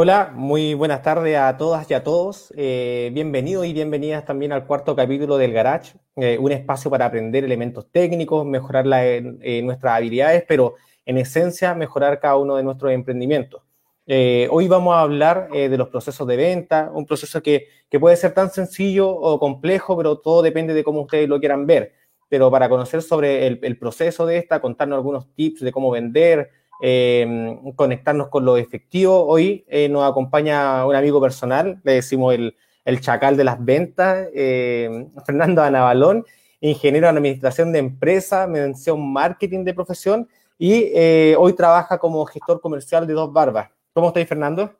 Hola, muy buenas tardes a todas y a todos. Eh, bienvenidos y bienvenidas también al cuarto capítulo del Garage, eh, un espacio para aprender elementos técnicos, mejorar la, eh, nuestras habilidades, pero en esencia mejorar cada uno de nuestros emprendimientos. hoy vamos a hablar de los procesos de venta, un proceso que, que, puede ser tan sencillo o complejo, pero todo depende de cómo ustedes lo quieran ver. Pero para conocer sobre el, el proceso de esta, contarnos algunos tips de cómo vender, eh, conectarnos con lo efectivo. Hoy eh, nos acompaña un amigo personal, le decimos el, el chacal de las ventas, eh, Fernando Anabalón, ingeniero en administración de empresa, mención marketing de profesión y hoy trabaja como gestor comercial de Dos Barbas. ¿Cómo estáis, Fernando?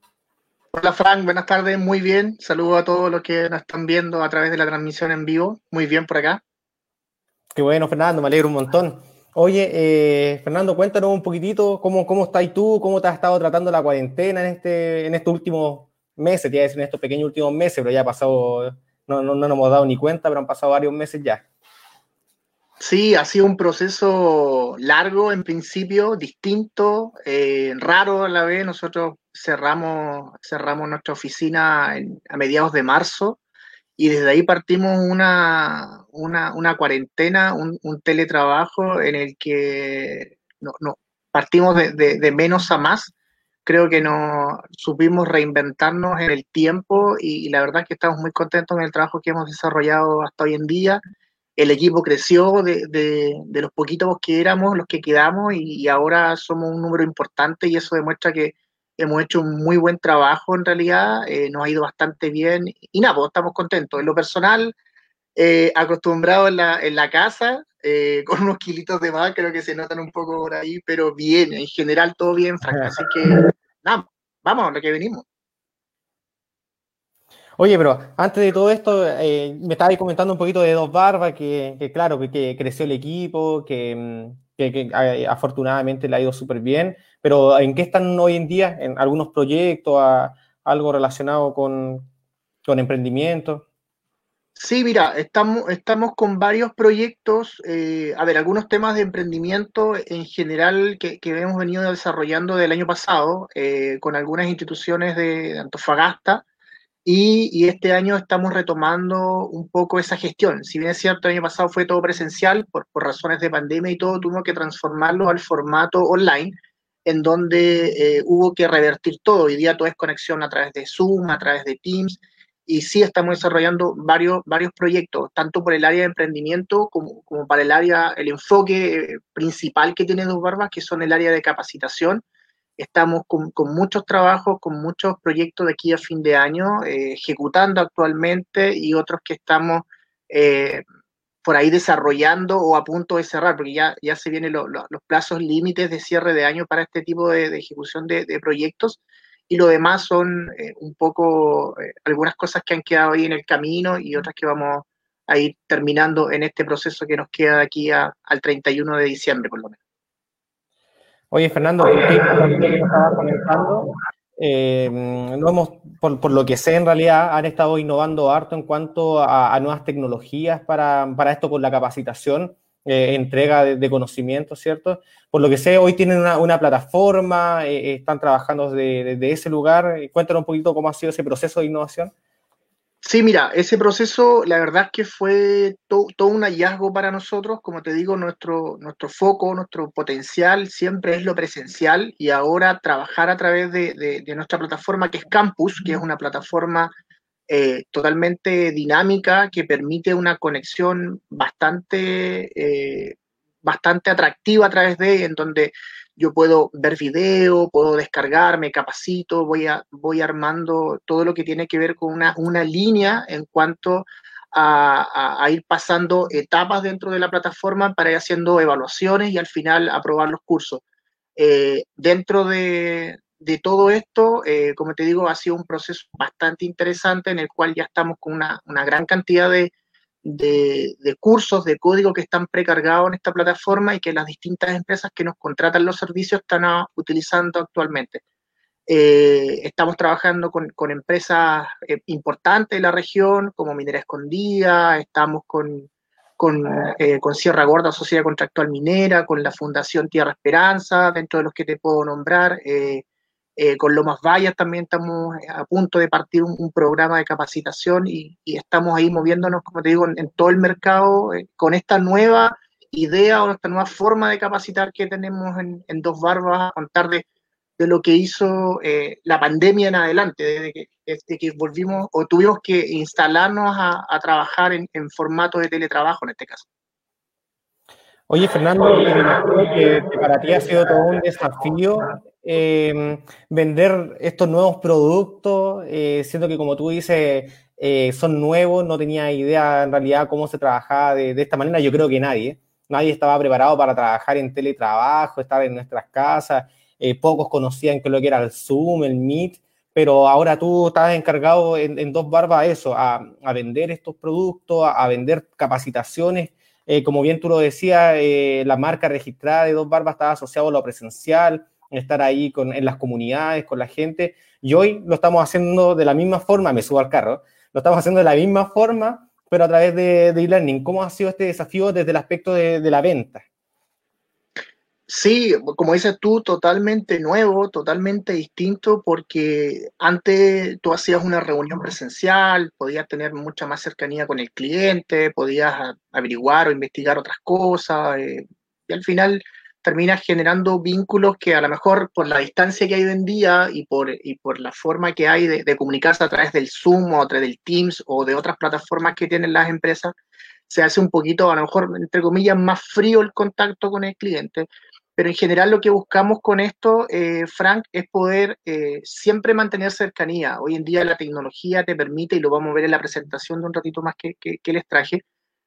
Hola Frank, buenas tardes, muy bien. Saludos a todos los que nos están viendo a través de la transmisión en vivo. Muy bien por acá. Qué bueno, Fernando, me alegro un montón. Oye, eh, Fernando, cuéntanos un poquitito cómo, cómo estás tú, cómo te has estado tratando la cuarentena en, este, en estos últimos meses, te en estos pequeños últimos meses, pero ya ha pasado, no, no, no nos hemos dado ni cuenta, pero han pasado varios meses ya. Sí, ha sido un proceso largo en principio, distinto, eh, raro a la vez. Nosotros cerramos, cerramos nuestra oficina a mediados de marzo y desde ahí partimos una, una, cuarentena, un, teletrabajo en el que no, no partimos de, menos a más. Creo que nos supimos reinventarnos en el tiempo y, la verdad es que estamos muy contentos con el trabajo que hemos desarrollado hasta hoy en día. El equipo creció de, de los poquitos que éramos, los que quedamos y ahora somos un número importante y eso demuestra que, hemos hecho un muy buen trabajo en realidad, eh, nos ha ido bastante bien y nada, pues estamos contentos. En lo personal, eh, acostumbrado en la, en la casa, eh, con unos kilitos de más, creo que se notan un poco por ahí, pero bien, en general todo bien, Frank. Así que nada, vamos a lo que venimos. Oye, pero antes de todo esto, me estabas comentando un poquito de Dos Barbas, que, claro, que, creció el equipo, que, mm, afortunadamente le ha ido súper bien. Pero ¿en qué están hoy en día? ¿En algunos proyectos, algo relacionado con, emprendimiento? Sí, mira, estamos, estamos con varios proyectos, eh, a ver, algunos temas de emprendimiento en general que, hemos venido desarrollando del año pasado eh, con algunas instituciones de, Antofagasta y, este año estamos retomando un poco esa gestión. Si bien es cierto, el año pasado fue todo presencial por, por razones de pandemia y todo, tuvimos que transformarlo al formato online en donde eh, hubo que revertir todo. Hoy día todo es conexión a través de Zoom, a través de Teams, y sí estamos desarrollando varios, varios proyectos, tanto por el área de emprendimiento como, como para el área, el enfoque eh, principal que tiene Dos Barbas, que son el área de capacitación. Estamos con, muchos trabajos, con muchos proyectos de aquí a fin de año, eh, ejecutando actualmente y otros que estamos por ahí desarrollando o a punto de cerrar, porque ya, ya se vienen los plazos límites de cierre de año para este tipo de, ejecución de, proyectos. Y lo demás son eh, un poco eh, algunas cosas que han quedado ahí en el camino y otras que vamos a ir terminando en este proceso que nos queda de aquí al 31 de diciembre, por lo menos. Oye, Fernando, estaba comentando, eh, no hemos, por, lo que sé, en realidad han estado innovando harto en cuanto a, nuevas tecnologías para, para, esto con la capacitación, eh, entrega de, conocimiento, ¿cierto? Por lo que sé, hoy tienen una, plataforma, eh, están trabajando desde, desde, ese lugar. Cuéntanos un poquito cómo ha sido ese proceso de innovación. Sí, mira, ese proceso, la verdad es que fue todo un hallazgo para nosotros. Como te digo, nuestro, nuestro foco, nuestro potencial siempre es lo presencial y ahora trabajar a través de, nuestra plataforma que es Campus, que es una plataforma eh, totalmente dinámica que permite una conexión bastante, eh, bastante atractiva a través de en donde yo puedo ver video, puedo descargarme, capacito, voy, a, voy armando todo lo que tiene que ver con una, una línea en cuanto a, ir pasando etapas dentro de la plataforma para ir haciendo evaluaciones y al final aprobar los cursos. Eh, dentro de, de, todo esto, eh, como te digo, ha sido un proceso bastante interesante en el cual ya estamos con una, una gran cantidad de, de, cursos de código que están precargados en esta plataforma y que las distintas empresas que nos contratan los servicios están ah, utilizando actualmente. Eh, estamos trabajando con, empresas eh, importantes de la región, como Minera Escondida, estamos con, con, eh, con, Sierra Gorda, Sociedad Contractual Minera, con la Fundación Tierra Esperanza, dentro de los que te puedo nombrar. Eh, con Lomas Vallas también estamos a punto de partir un, programa de capacitación y, estamos ahí moviéndonos, como te digo, en, todo el mercado eh, con esta nueva idea o esta nueva forma de capacitar que tenemos en, Dos Barbas, a contar de, lo que hizo eh, la pandemia en adelante, desde que, volvimos o tuvimos que instalarnos a, trabajar en, formato de teletrabajo en este caso. Oye, Fernando, que, para ti ha sido todo un desafío eh, vender estos nuevos productos, eh, siendo que como tú dices, eh, son nuevos, no tenía idea en realidad cómo se trabajaba de, esta manera, yo creo que nadie, nadie estaba preparado para trabajar en teletrabajo, estar en nuestras casas, pocos conocían que lo que era el Zoom, el Meet, pero ahora tú estás encargado en, dos barbas a eso, a, vender estos productos, a, vender capacitaciones. como bien tú lo decías, la marca registrada de dos barbas estaba asociada a lo presencial, estar ahí con, en las comunidades, con la gente. Y hoy lo estamos haciendo de la misma forma, me subo al carro, lo estamos haciendo de la misma forma, pero a través de e-learning. ¿Cómo ha sido este desafío desde el aspecto de, de la venta? Sí, como dices tú, totalmente nuevo, totalmente distinto, porque antes tú hacías una reunión presencial, podías tener mucha más cercanía con el cliente, podías averiguar o investigar otras cosas, eh, y al final terminas generando vínculos que a lo mejor por la distancia que hay hoy en día y por, y por la forma que hay de, comunicarse a través del Zoom o a través del Teams o de otras plataformas que tienen las empresas, se hace un poquito, a lo mejor, entre comillas, más frío el contacto con el cliente. Pero en general lo que buscamos con esto, eh, Frank, es poder eh, siempre mantener cercanía. Hoy en día la tecnología te permite, y lo vamos a ver en la presentación de un ratito más que, que les traje,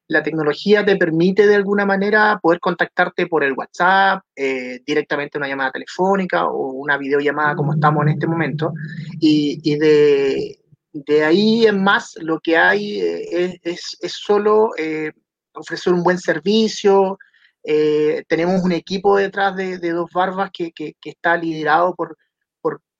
la tecnología te permite de alguna manera poder contactarte por el WhatsApp, eh, directamente una llamada telefónica o una videollamada como estamos en este momento. Y, de, ahí en más lo que hay eh, es, es, solo eh, ofrecer un buen servicio. tenemos un equipo detrás de, Dos Barbas que, que está liderado por,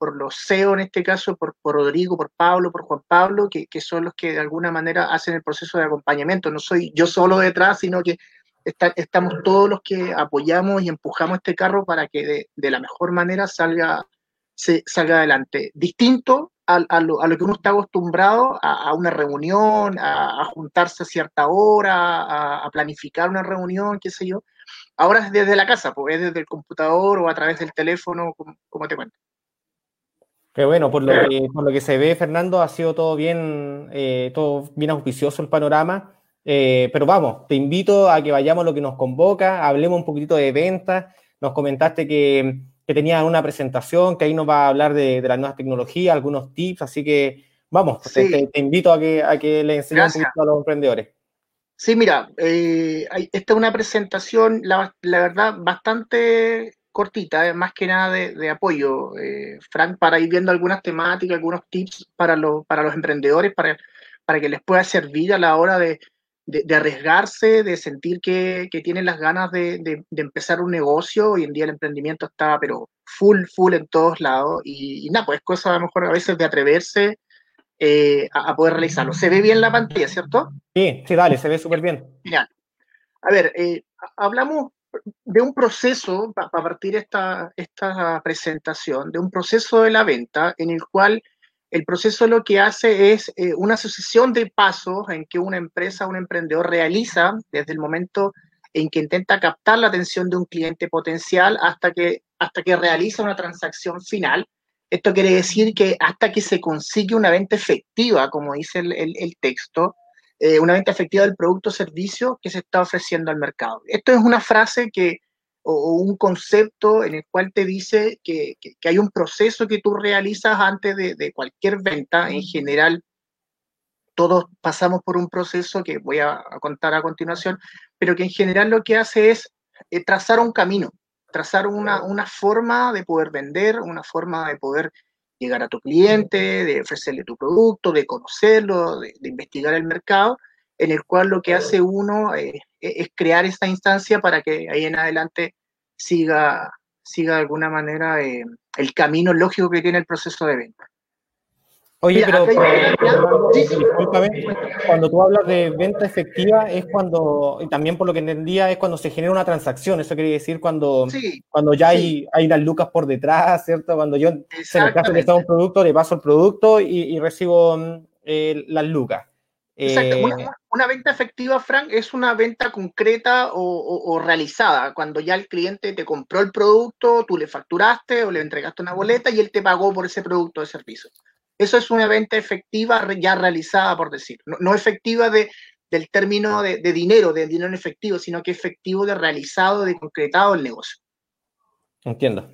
por los CEO en este caso, por, Rodrigo, por Pablo, por Juan Pablo, que, son los que de alguna manera hacen el proceso de acompañamiento. No soy yo solo detrás, sino que estamos todos los que apoyamos y empujamos este carro para que de, la mejor manera salga, salga adelante. Distinto a, lo, que uno está acostumbrado a, una reunión, a, juntarse a cierta hora, a, planificar una reunión, qué sé yo. Ahora es desde la casa, pues es desde el computador o a través del teléfono, como te cuento. Qué bueno, por lo, que, por lo que se ve, Fernando, ha sido todo bien, eh, todo bien auspicioso el panorama. Eh, pero vamos, te invito a que vayamos a lo que nos convoca, hablemos un poquito de ventas. Nos comentaste que, que tenías una presentación, que ahí nos va a hablar de, de las nuevas tecnologías, algunos tips, así que vamos, te, invito a que, a que le enseñes un poquito a los emprendedores. Sí, mira, eh, esta es una presentación, la, la verdad, bastante cortita, eh, más que nada de, apoyo, eh, Frank, para ir viendo algunas temáticas, algunos tips para, para los emprendedores, para, para que les pueda servir a la hora de, arriesgarse, de sentir que, tienen las ganas de, empezar un negocio. Hoy en día el emprendimiento está, pero full, full en todos lados. Y, nada, pues cosa a lo mejor a veces de atreverse eh, a, poder realizarlo. ¿Se ve bien la pantalla, cierto? Sí, sí, dale, se ve súper bien. A ver, hablamos de un proceso, para partir esta, esta presentación, de un proceso de la venta en el cual el proceso lo que hace es eh, una sucesión de pasos en que una empresa, un emprendedor realiza desde el momento en que intenta captar la atención de un cliente potencial hasta que, hasta que realiza una transacción final. Esto quiere decir que hasta que se consigue una venta efectiva, como dice el, el texto, eh, una venta efectiva del producto o servicio que se está ofreciendo al mercado. Esto es una frase que, o, un concepto en el cual te dice que, hay un proceso que tú realizas antes de, cualquier venta. En general, todos pasamos por un proceso que voy a, contar a continuación, pero que en general lo que hace es eh, trazar un camino, trazar una, una forma de poder vender, una forma de poder llegar a tu cliente, de ofrecerle tu producto, de conocerlo, de, investigar el mercado, en el cual lo que hace uno eh, e, es crear esta instancia para que ahí en adelante siga, siga de alguna manera eh, el camino lógico que tiene el proceso de venta. Oye, pero, cuando tú hablas de venta efectiva es cuando, y también por lo que entendía, es cuando se genera una transacción. Eso quiere decir cuando, cuando ya hay, hay las lucas por detrás, ¿cierto? Cuando yo, en el caso de que está un producto, le paso el producto y, recibo mm, las lucas. Exacto. Eh, una, venta efectiva, Frank, es una venta concreta o, realizada, cuando ya el cliente te compró el producto, tú le facturaste o le entregaste una boleta y él te pagó por ese producto o servicio. Eso es una venta efectiva ya realizada, por decir. No, efectiva de, del término de, dinero, de dinero en efectivo, sino que efectivo de realizado, de concretado el negocio. Entiendo.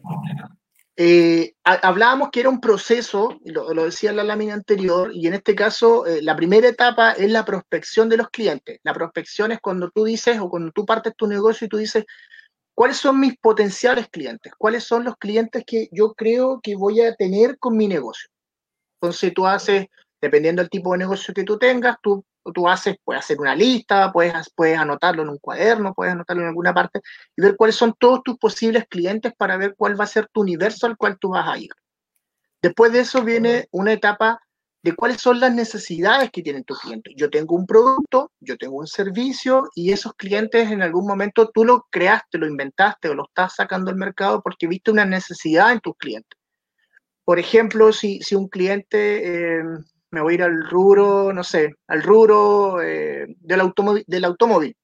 Eh, hablábamos que era un proceso, lo, lo, decía en la lámina anterior, y en este caso eh, la primera etapa es la prospección de los clientes. La prospección es cuando tú dices o cuando tú partes tu negocio y tú dices, ¿cuáles son mis potenciales clientes? ¿Cuáles son los clientes que yo creo que voy a tener con mi negocio? Entonces tú haces, dependiendo del tipo de negocio que tú tengas, tú tú haces, puedes hacer una lista, puedes, puedes anotarlo en un cuaderno, puedes anotarlo en alguna parte y ver cuáles son todos tus posibles clientes para ver cuál va a ser tu universo al cual tú vas a ir. Después de eso viene una etapa de cuáles son las necesidades que tienen tus clientes. Yo tengo un producto, yo tengo un servicio y esos clientes en algún momento tú lo creaste, lo inventaste o lo estás sacando al mercado porque viste una necesidad en tus clientes. Por ejemplo, si, si un cliente... Eh, me voy a ir al rubro, no sé, al rubro eh, del, automóvil.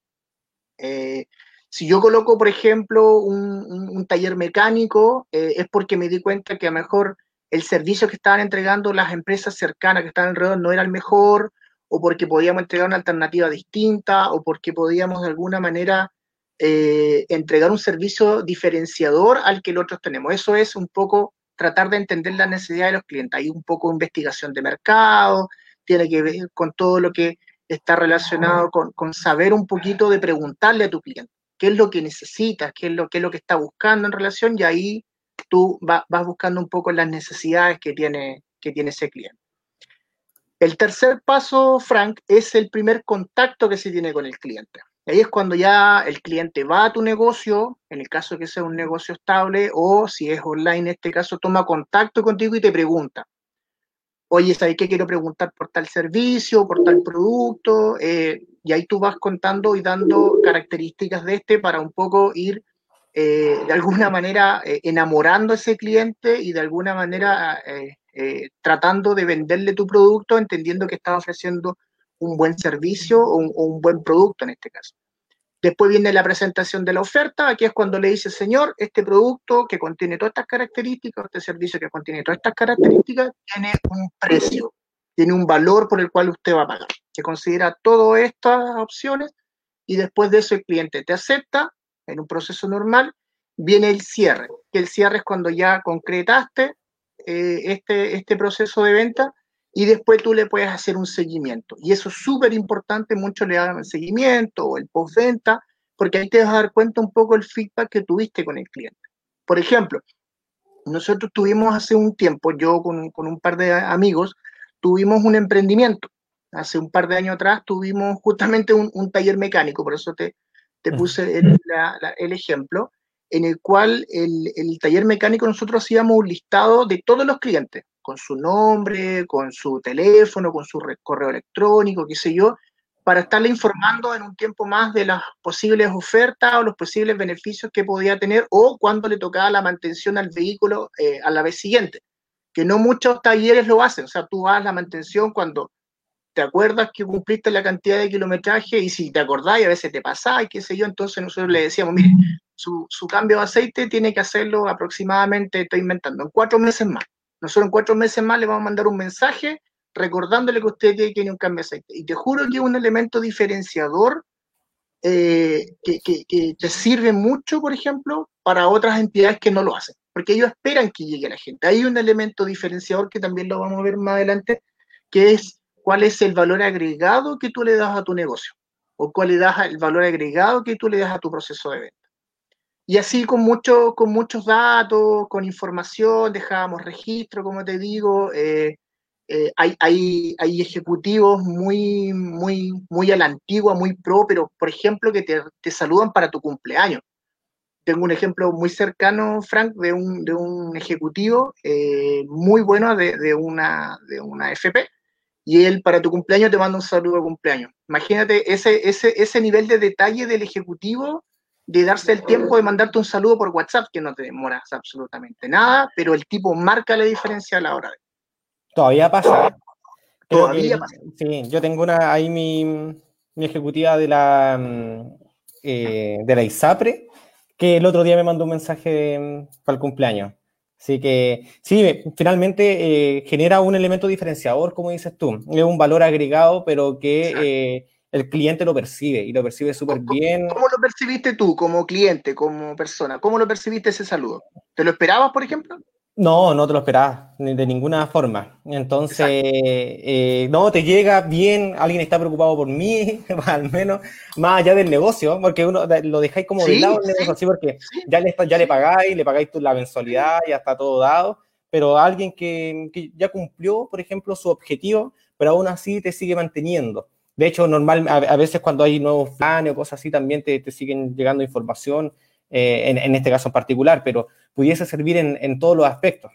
Eh, si yo coloco, por ejemplo, un, taller mecánico, es porque me di cuenta que a lo mejor el servicio que estaban entregando las empresas cercanas que están alrededor no era el mejor, o porque podíamos entregar una alternativa distinta, o porque podíamos de alguna manera entregar un servicio diferenciador al que nosotros tenemos. Eso es un poco tratar de entender la necesidad de los clientes. Hay un poco de investigación de mercado, tiene que ver con todo lo que está relacionado con, saber un poquito de preguntarle a tu cliente qué es lo que necesitas, qué es lo, qué es lo que está buscando en relación y ahí tú vas buscando un poco las necesidades que tiene, que tiene ese cliente. El tercer paso, Frank, es el primer contacto que se tiene con el cliente. Ahí es cuando ya el cliente va a tu negocio, en el caso que sea un negocio estable, o si es online en este caso, toma contacto contigo y te pregunta. Oye, ¿sabes qué quiero preguntar por tal servicio, por tal producto? Eh, y ahí tú vas contando y dando características de este para un poco ir eh, de alguna manera eh, enamorando a ese cliente y de alguna manera tratando de venderle tu producto, entendiendo que estás ofreciendo un buen servicio o un, buen producto en este caso. Después viene la presentación de la oferta, aquí es cuando le dice, señor, este producto que contiene todas estas características, este servicio que contiene todas estas características, tiene un precio, tiene un valor por el cual usted va a pagar. Se considera todas estas opciones y después de eso el cliente te acepta en un proceso normal, viene el cierre, que el cierre es cuando ya concretaste eh, este, este proceso de venta y después tú le puedes hacer un seguimiento. Y eso es súper importante, muchos le hagan el seguimiento o el postventa, porque ahí te vas a dar cuenta un poco el feedback que tuviste con el cliente. Por ejemplo, nosotros tuvimos hace un tiempo, yo con, con un par de amigos, tuvimos un emprendimiento. Hace un par de años atrás tuvimos justamente un, un taller mecánico, por eso te, te puse el, el, ejemplo, en el cual el, el taller mecánico nosotros hacíamos un listado de todos los clientes con su nombre, con su teléfono, con su correo electrónico, qué sé yo, para estarle informando en un tiempo más de las posibles ofertas o los posibles beneficios que podía tener o cuando le tocaba la mantención al vehículo eh, a la vez siguiente. Que no muchos talleres lo hacen, o sea, tú vas la mantención cuando te acuerdas que cumpliste la cantidad de kilometraje y si te acordás y a veces te pasás qué sé yo, entonces nosotros le decíamos, mire, su cambio de aceite tiene que hacerlo aproximadamente, estoy inventando, en cuatro meses más. Nosotros en cuatro meses más le vamos a mandar un mensaje recordándole que usted tiene un cambio de aceite. Y te juro que es un elemento diferenciador eh, que, te sirve mucho, por ejemplo, para otras entidades que no lo hacen, porque ellos esperan que llegue la gente. Hay un elemento diferenciador que también lo vamos a ver más adelante, que es cuál es el valor agregado que tú le das a tu negocio o cuál le das el valor agregado que tú le das a tu proceso de venta. Y así con, mucho, con muchos datos, con información, dejábamos registro, como te digo. Eh, eh, hay, hay, hay, ejecutivos muy, muy, muy a la antigua, muy pro, pero por ejemplo que te, saludan para tu cumpleaños. tengo un ejemplo muy cercano, Frank, de un, de un ejecutivo eh, muy bueno de, de, una, de una FP, y él para tu cumpleaños te manda un saludo de cumpleaños. Imagínate ese, ese, ese nivel de detalle del ejecutivo de darse el tiempo de mandarte un saludo por WhatsApp, que no te demoras absolutamente nada, pero el tipo marca la diferencia a la hora de. Todavía pasa. Todavía pasa. Sí, yo tengo una ahí mi, mi ejecutiva de la, mm, eh, de la ISAPRE, que el otro día me mandó un mensaje mm, para el cumpleaños. Así que sí, finalmente eh, genera un elemento diferenciador, como dices tú. Es un valor agregado, pero que eh, el cliente lo percibe y lo percibe súper bien. ¿Cómo lo percibiste tú como cliente, como persona? ¿Cómo lo percibiste ese saludo? ¿Te lo esperabas, por ejemplo? No, no te lo esperabas de ninguna forma. Entonces, eh, no, te llega bien, alguien está preocupado por mí, al menos, más allá del negocio, porque uno lo dejáis como de lado el negocio, así porque ya, le, ya le pagáis, le pagáis la mensualidad, ya está todo dado, pero alguien que, que, ya cumplió, por ejemplo, su objetivo, pero aún así te sigue manteniendo. De hecho, normal, a, veces cuando hay nuevos planes o cosas así, también te, te siguen llegando información eh, en, en, este caso en particular, pero pudiese servir en, en, todos los aspectos.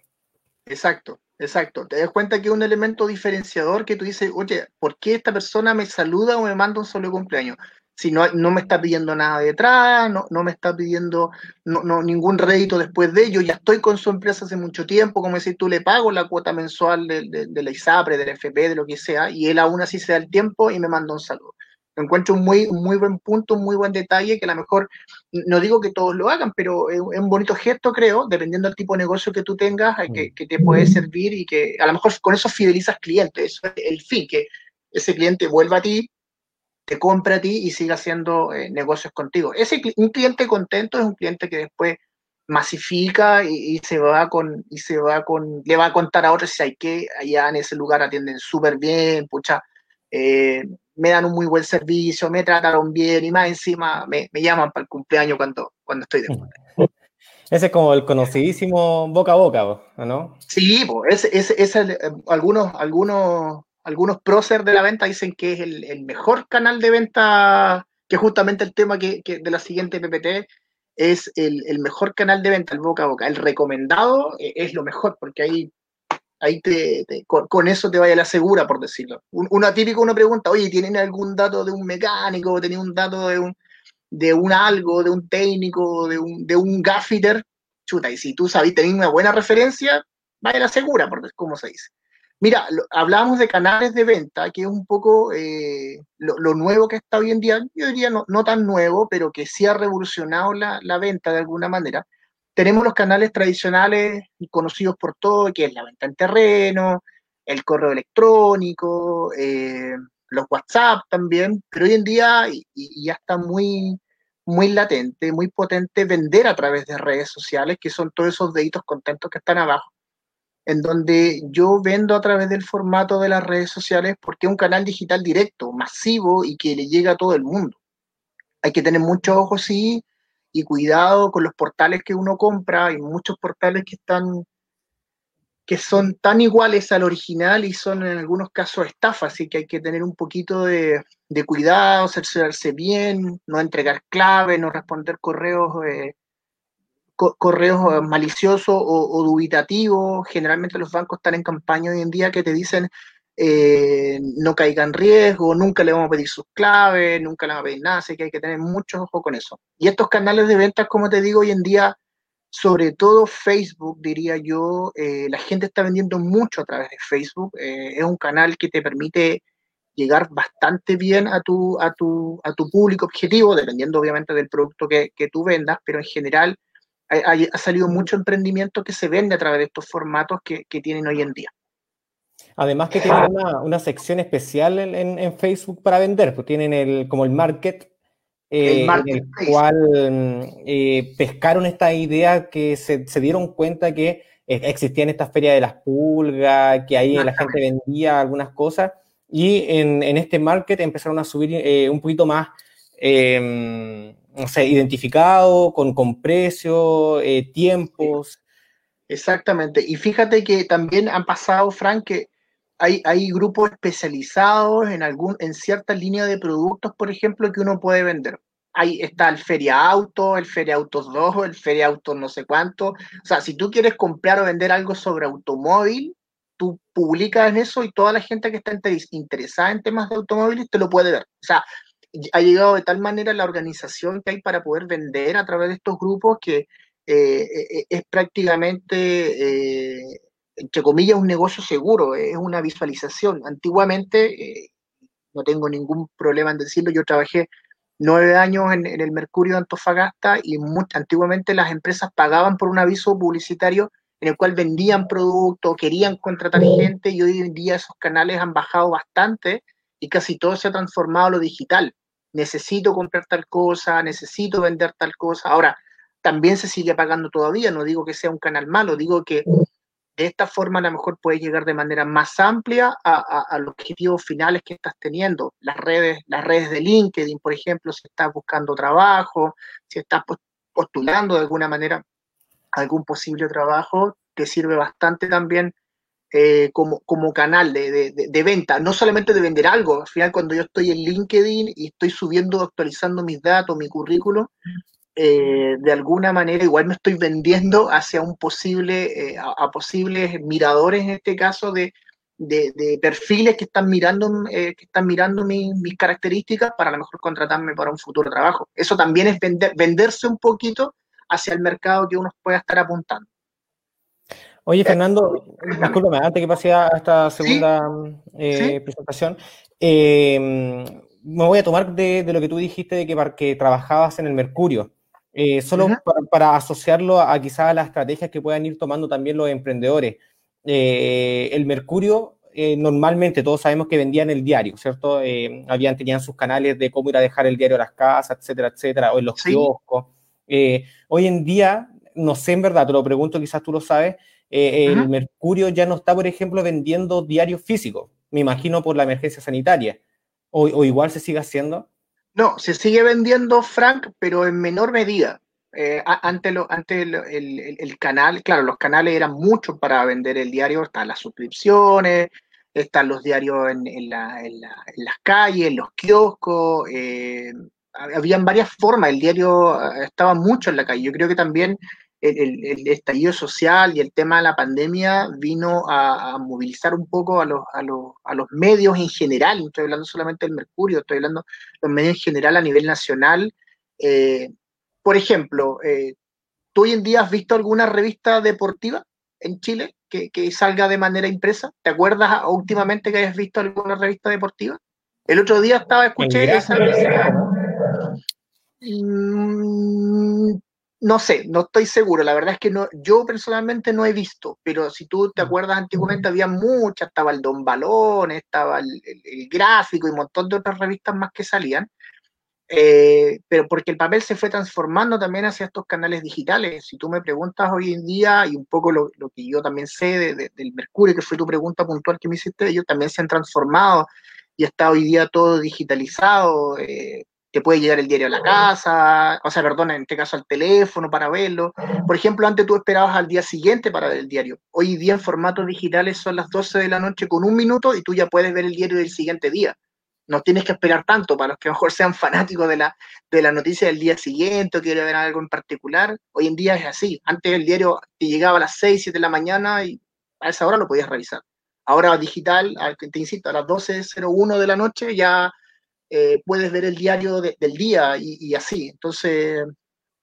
Exacto, exacto. Te das cuenta que es un elemento diferenciador que tú dices, oye, ¿por qué esta persona me saluda o me manda un solo cumpleaños? Si no, no me está pidiendo nada detrás, no, no me está pidiendo no, no, ningún rédito después de ello, ya estoy con su empresa hace mucho tiempo, como decir, tú le pago la cuota mensual de, de, de la ISAPRE, del FP, de lo que sea, y él aún así se da el tiempo y me manda un saludo encuentro un muy, muy buen punto, un muy buen detalle, que a lo mejor, no digo que todos lo hagan, pero es un bonito gesto, creo, dependiendo del tipo de negocio que tú tengas, que, que te puede servir y que a lo mejor con eso fidelizas clientes, eso es el fin, que ese cliente vuelva a ti, te compra a ti y siga haciendo eh, negocios contigo. Ese, un cliente contento es un cliente que después masifica y, y, se va con y se va con le va a contar a otros si hay que allá en ese lugar atienden súper bien pucha eh, me dan un muy buen servicio, me trataron bien y más encima me, me llaman para el cumpleaños cuando, cuando estoy de cumpleaños. Ese es como el conocidísimo boca a boca, ¿no? Sí, pues, ese, ese, ese, algunos, algunos, algunos próceres de la venta dicen que es el, el, mejor canal de venta, que justamente el tema que, que de la siguiente PPT es el, el, mejor canal de venta, el boca a boca. El recomendado eh, es lo mejor, porque ahí ahí te, te con, con, eso te vaya la segura, por decirlo. Un, uno pregunta, oye, ¿tienen algún dato de un mecánico? ¿Tienen un dato de un, de un algo, de un técnico, de un, de un gaffiter? Chuta, y si tú sabes, tenés una buena referencia, vaya la segura, por como se dice. Mira, lo, hablábamos de canales de venta, que es un poco eh, lo, lo, nuevo que está hoy en día, yo diría no, no tan nuevo, pero que sí ha revolucionado la, la venta de alguna manera tenemos los canales tradicionales conocidos por todo, que es la venta en terreno, el correo electrónico, eh, los WhatsApp también, pero hoy en día y, y ya está muy, muy latente, muy potente vender a través de redes sociales, que son todos esos deditos contentos que están abajo, en donde yo vendo a través del formato de las redes sociales porque es un canal digital directo, masivo y que le llega a todo el mundo. Hay que tener mucho ojo, sí, y cuidado con los portales que uno compra, hay muchos portales que están que son tan iguales al original y son en algunos casos estafas, así que hay que tener un poquito de, de cuidado, cerciorarse bien, no entregar clave, no responder correos eh, co correos maliciosos o, o, dubitativos. Generalmente los bancos están en campaña hoy en día que te dicen eh, no caiga en riesgo, nunca le vamos a pedir sus claves, nunca le vamos a pedir nada, así que hay que tener mucho ojo con eso. Y estos canales de ventas, como te digo, hoy en día, sobre todo Facebook, diría yo, eh, la gente está vendiendo mucho a través de Facebook, eh, es un canal que te permite llegar bastante bien a tu, a tu, a tu público objetivo, dependiendo obviamente del producto que, que tú vendas, pero en general ha, ha, salido mucho emprendimiento que se vende a través de estos formatos que, que tienen hoy en día. Además que tienen una, una sección especial en, en, en, Facebook para vender, pues tienen el, como el market, eh, el en el cual eh, pescaron esta idea que se, se dieron cuenta que eh, existían estas ferias de las pulgas, que ahí la gente vendía algunas cosas, y en, en este market empezaron a subir eh, un poquito más, eh, no sé, identificado, con, con precio, tiempos. Exactamente, y fíjate que también han pasado, Frank, que hay, grupos especializados en, algún, en cierta línea de productos, por ejemplo, que uno puede vender. ahí está el Feria Auto, el Feria Autos 2, el Feria Autos no sé cuánto. O sea, si tú quieres comprar o vender algo sobre automóvil, tú publicas en eso y toda la gente que está interesada en temas de automóviles te lo puede ver. O sea, ha llegado de tal manera la organización que hay para poder vender a través de estos grupos que eh, eh, es prácticamente, eh, entre comillas, un negocio seguro, es una visualización. Antiguamente, no tengo ningún problema en decirlo, yo trabajé nueve años en, el Mercurio de Antofagasta y antiguamente las empresas pagaban por un aviso publicitario en el cual vendían productos, querían contratar gente y hoy en día esos canales han bajado bastante y casi todo se ha transformado a lo digital. Necesito comprar tal cosa, necesito vender tal cosa. Ahora, también se sigue pagando todavía, no digo que sea un canal malo, digo que de esta forma a lo mejor puedes llegar de manera más amplia a, los objetivos finales que estás teniendo. Las redes, las redes de LinkedIn, por ejemplo, si estás buscando trabajo, si estás postulando de alguna manera algún posible trabajo, te sirve bastante también eh, como, como canal de, de, venta, no solamente de vender algo, al final cuando yo estoy en LinkedIn y estoy subiendo, actualizando mis datos, mi currículum, eh, de alguna manera igual me estoy vendiendo hacia un posible, eh, a, posibles miradores en este caso de, perfiles que están mirando, eh, que están mirando mis, características para a lo mejor contratarme para un futuro trabajo. Eso también es venderse un poquito hacia el mercado que uno pueda estar apuntando. Oye, Fernando, discúlpame, antes que pase a esta segunda presentación, me voy a tomar de, lo que tú dijiste de que, que trabajabas en el Mercurio. Eh, solo para, asociarlo a, quizás a las estrategias que puedan ir tomando también los emprendedores. Eh, el Mercurio, eh, normalmente todos sabemos que vendían el diario, ¿cierto? habían, tenían sus canales de cómo ir a dejar el diario a las casas, etcétera, etcétera, o en los kioscos. hoy en día, no sé en verdad, te lo pregunto, quizás tú lo sabes, el Mercurio ya no está, por ejemplo, vendiendo diarios físicos, me imagino por la emergencia sanitaria, o, o igual se sigue haciendo. No, se sigue vendiendo Frank, pero en menor medida. Eh, antes lo, el, canal, claro, los canales eran muchos para vender el diario, están las suscripciones, están los diarios en, las calles, en los kioscos, eh, habían varias formas, el diario eh, estaba mucho en la calle. Yo creo que también el, estallido social y el tema de la pandemia vino a, movilizar un poco a los, a, los, a los medios en general, no estoy hablando solamente del Mercurio, estoy hablando de los medios en general a nivel nacional. Eh, por ejemplo, eh, ¿tú hoy en día has visto alguna revista deportiva en Chile que, que, salga de manera impresa? ¿Te acuerdas últimamente que hayas visto alguna revista deportiva? El otro día estaba, escuché esa... No sé, no estoy seguro. La verdad es que no, yo personalmente no he visto, pero si tú te acuerdas antiguamente había muchas, estaba el Don Balón, estaba el, gráfico y un montón de otras revistas más que salían. Eh, pero porque el papel se fue transformando también hacia estos canales digitales. Si tú me preguntas hoy en día, y un poco lo, que yo también sé del Mercurio, que fue tu pregunta puntual que me hiciste, ellos también se han transformado y está hoy día todo digitalizado. Eh, te puede llegar el diario a la casa, o sea, perdona, en este caso al teléfono para verlo. Por ejemplo, antes tú esperabas al día siguiente para ver el diario. Hoy día en formatos digitales son las 12 de la noche con un minuto y tú ya puedes ver el diario del siguiente día. No tienes que esperar tanto para los que mejor sean fanáticos de la, de la noticia del día siguiente o quieren ver algo en particular. Hoy en día es así. Antes el diario te llegaba a las 6, 7 de la mañana y a esa hora lo podías revisar. Ahora digital, te insisto, a las 12.01 de la noche ya eh, puedes ver el diario del día y, así. Entonces,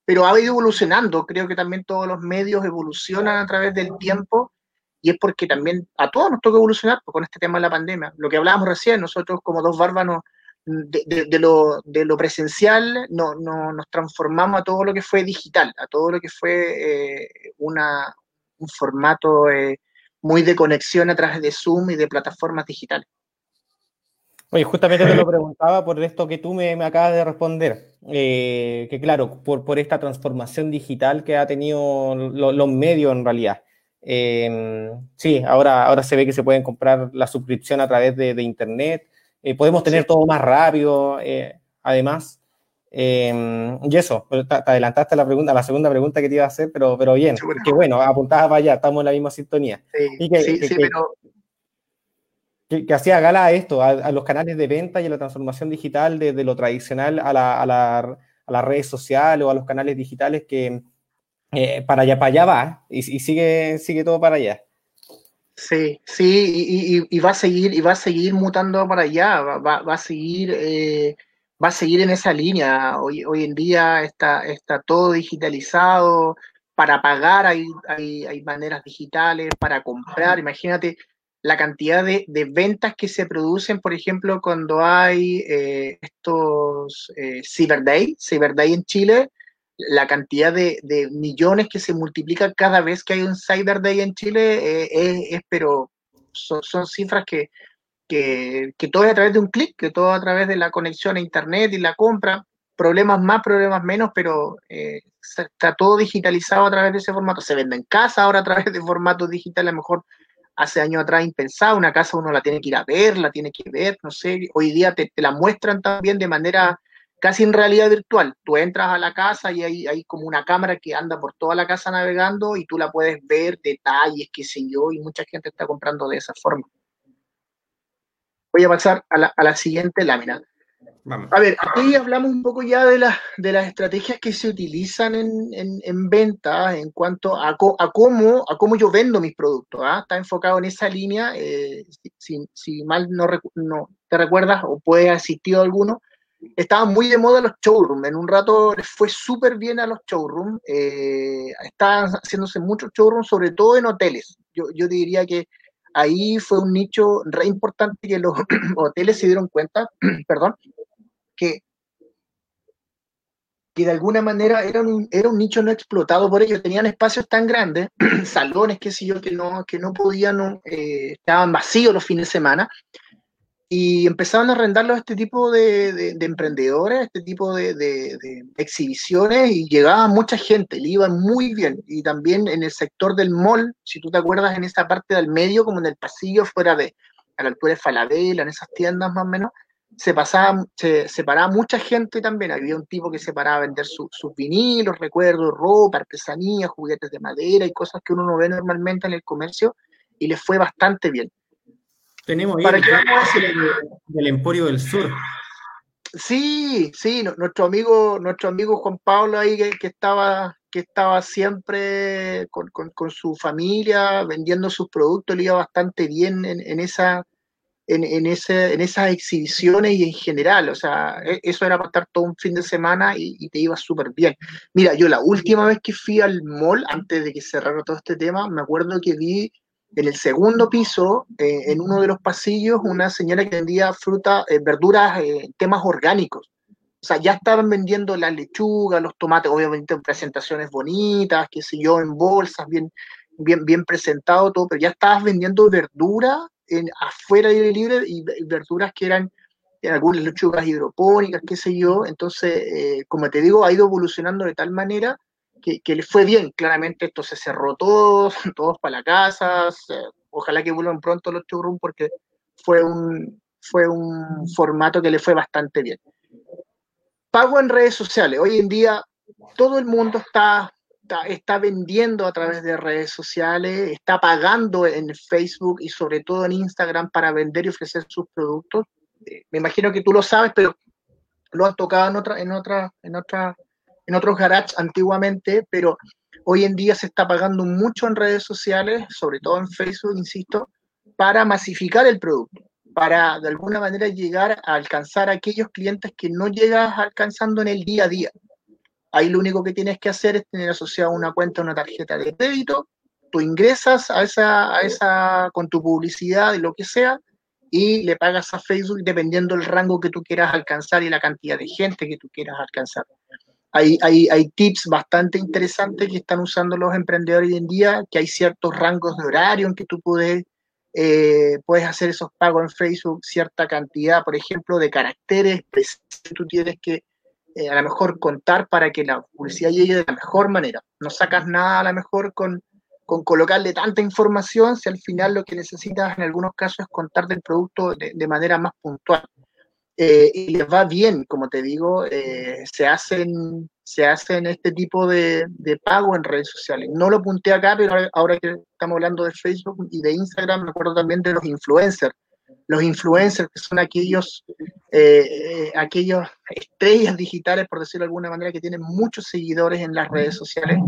pero ha ido evolucionando. Creo que también todos los medios evolucionan a través del tiempo y es porque también a todos nos toca evolucionar con este tema de la pandemia. Lo que hablábamos recién, nosotros como dos bárbaros de, lo, de lo, presencial no, nos transformamos a todo lo que fue digital, a todo lo que fue eh, una, un formato eh, muy de conexión a través de Zoom y de plataformas digitales. Oye, justamente te lo preguntaba por esto que tú me, acabas de responder, eh, que claro, por, por esta transformación digital que ha tenido los medios en realidad. Eh, sí, ahora, ahora se ve que se pueden comprar la suscripción a través de, Internet, eh, podemos tener todo más rápido, además. y eso, te, adelantaste a la, pregunta, la segunda pregunta que te iba a hacer, pero, pero bien, que bueno, apuntabas para allá, estamos en la misma sintonía. Sí, sí, sí pero que, hacía gala a esto, a, los canales de venta y a la transformación digital de, lo tradicional a la, a, la, las redes sociales o a los canales digitales que eh, para allá, para allá va y, sigue, sigue todo para allá. Sí, sí, y, va a seguir, y va a seguir mutando para allá, va, a seguir, eh, va a seguir en esa línea. Hoy, hoy en día está, está todo digitalizado, para pagar hay, hay, maneras digitales, para comprar, imagínate la cantidad de, ventas que se producen, por ejemplo, cuando hay eh, estos eh, Cyber Day, Cyber Day en Chile, la cantidad de, millones que se multiplican cada vez que hay un Cyber Day en Chile eh, es, pero son, cifras que, que, que, todo es a través de un clic, que todo a través de la conexión a Internet y la compra, problemas más, problemas menos, pero eh, está todo digitalizado a través de ese formato. Se vende en casa ahora a través de formatos digitales, a lo mejor hace años atrás impensado, una casa uno la tiene que ir a ver, la tiene que ver, no sé, hoy día te, te la muestran también de manera casi en realidad virtual. Tú entras a la casa y hay, hay como una cámara que anda por toda la casa navegando y tú la puedes ver, detalles, qué sé yo, y mucha gente está comprando de esa forma. Voy a pasar a la, a la siguiente lámina. A ver, aquí hablamos un poco ya de, de las estrategias que se utilizan en, en, en venta en cuanto a, a, cómo, a cómo yo vendo mis productos. ¿ah? Está enfocado en esa línea. Eh, si, si, mal no, no, te recuerdas o puede haber asistido alguno, estaban muy de moda los showrooms. En un rato les fue súper bien a los showrooms. Eh, estaban haciéndose muchos showrooms, sobre todo en hoteles. Yo, yo diría que ahí fue un nicho re importante que los hoteles se dieron cuenta, perdón, que, que de alguna manera era un, era un nicho no explotado por ellos, tenían espacios tan grandes, salones, qué sé yo, que no, que no podían, eh, estaban vacíos los fines de semana, y empezaron a arrendarlos a este tipo de, de, emprendedores, este tipo de, de, exhibiciones y llegaba mucha gente, le iban muy bien. Y también en el sector del mall, si tú te acuerdas, en esa parte del medio, como en el pasillo fuera de, a la altura de Falabella, en esas tiendas más o menos, se pasaba, se separaba mucha gente también. Había un tipo que se paraba a vender sus vinilos, recuerdos, ropa, artesanía, juguetes de madera y cosas que uno no ve normalmente en el comercio y le fue bastante bien. Tenemos ahí el del Emporio del Sur. Sí, sí, nuestro amigo, nuestro amigo Juan Pablo ahí que, estaba, que estaba siempre con, su familia vendiendo sus productos, le iba bastante bien en, esa, en, ese, en esas exhibiciones y en general. O sea, e, eso era para estar todo un fin de semana y, y te iba súper bien. Mira, yo la última vez que fui al mall, antes de que cerrara todo este tema, me acuerdo que vi en el segundo piso, eh, en uno de los pasillos, una señora que vendía fruta, eh, verduras, eh, temas orgánicos. O sea, ya estaban vendiendo las lechugas, los tomates, obviamente en presentaciones bonitas, qué sé yo, en bolsas, bien, bien, bien presentado todo, pero ya estabas vendiendo verdura en, afuera del libre y, verduras que eran algunas lechugas hidropónicas, qué sé yo. Entonces, como te digo, ha ido evolucionando de tal manera que, le fue bien. Claramente esto se cerró todo, todos para la casa. ojalá que vuelvan pronto los showrooms porque fue un, fue un formato que le fue bastante bien. Pago en redes sociales. Hoy en día todo el mundo está, está, vendiendo a través de redes sociales, está pagando en Facebook y sobre todo en Instagram para vender y ofrecer sus productos. Eh, me imagino que tú lo sabes, pero lo han tocado en otra, en otra, en otra en otros garages antiguamente, pero hoy en día se está pagando mucho en redes sociales, sobre todo en Facebook, insisto, para masificar el producto, para de alguna manera llegar a alcanzar aquellos clientes que no llegas alcanzando en el día a día. Ahí lo único que tienes que hacer es tener asociado una cuenta, una tarjeta de crédito, tú ingresas a esa, a esa con tu publicidad y lo que sea, y le pagas a Facebook dependiendo del rango que tú quieras alcanzar y la cantidad de gente que tú quieras alcanzar. Hay, hay, hay, tips bastante interesantes que están usando los emprendedores hoy en día, que hay ciertos rangos de horario en que tú puedes, eh, puedes hacer esos pagos en Facebook, cierta cantidad, por ejemplo, de caracteres que tú tienes que eh, a lo mejor contar para que la publicidad llegue de la mejor manera. No sacas nada a lo mejor con, con colocarle tanta información si al final lo que necesitas en algunos casos es contar del producto de, manera más puntual. Eh, y les va bien, como te digo, eh, se, hacen, se hacen este tipo de, de, pago en redes sociales. No lo apunté acá, pero ahora que estamos hablando de Facebook y de Instagram, me acuerdo también de los influencers. Los influencers, que son aquellos, eh, aquellos estrellas digitales, por decirlo de alguna manera, que tienen muchos seguidores en las redes sociales,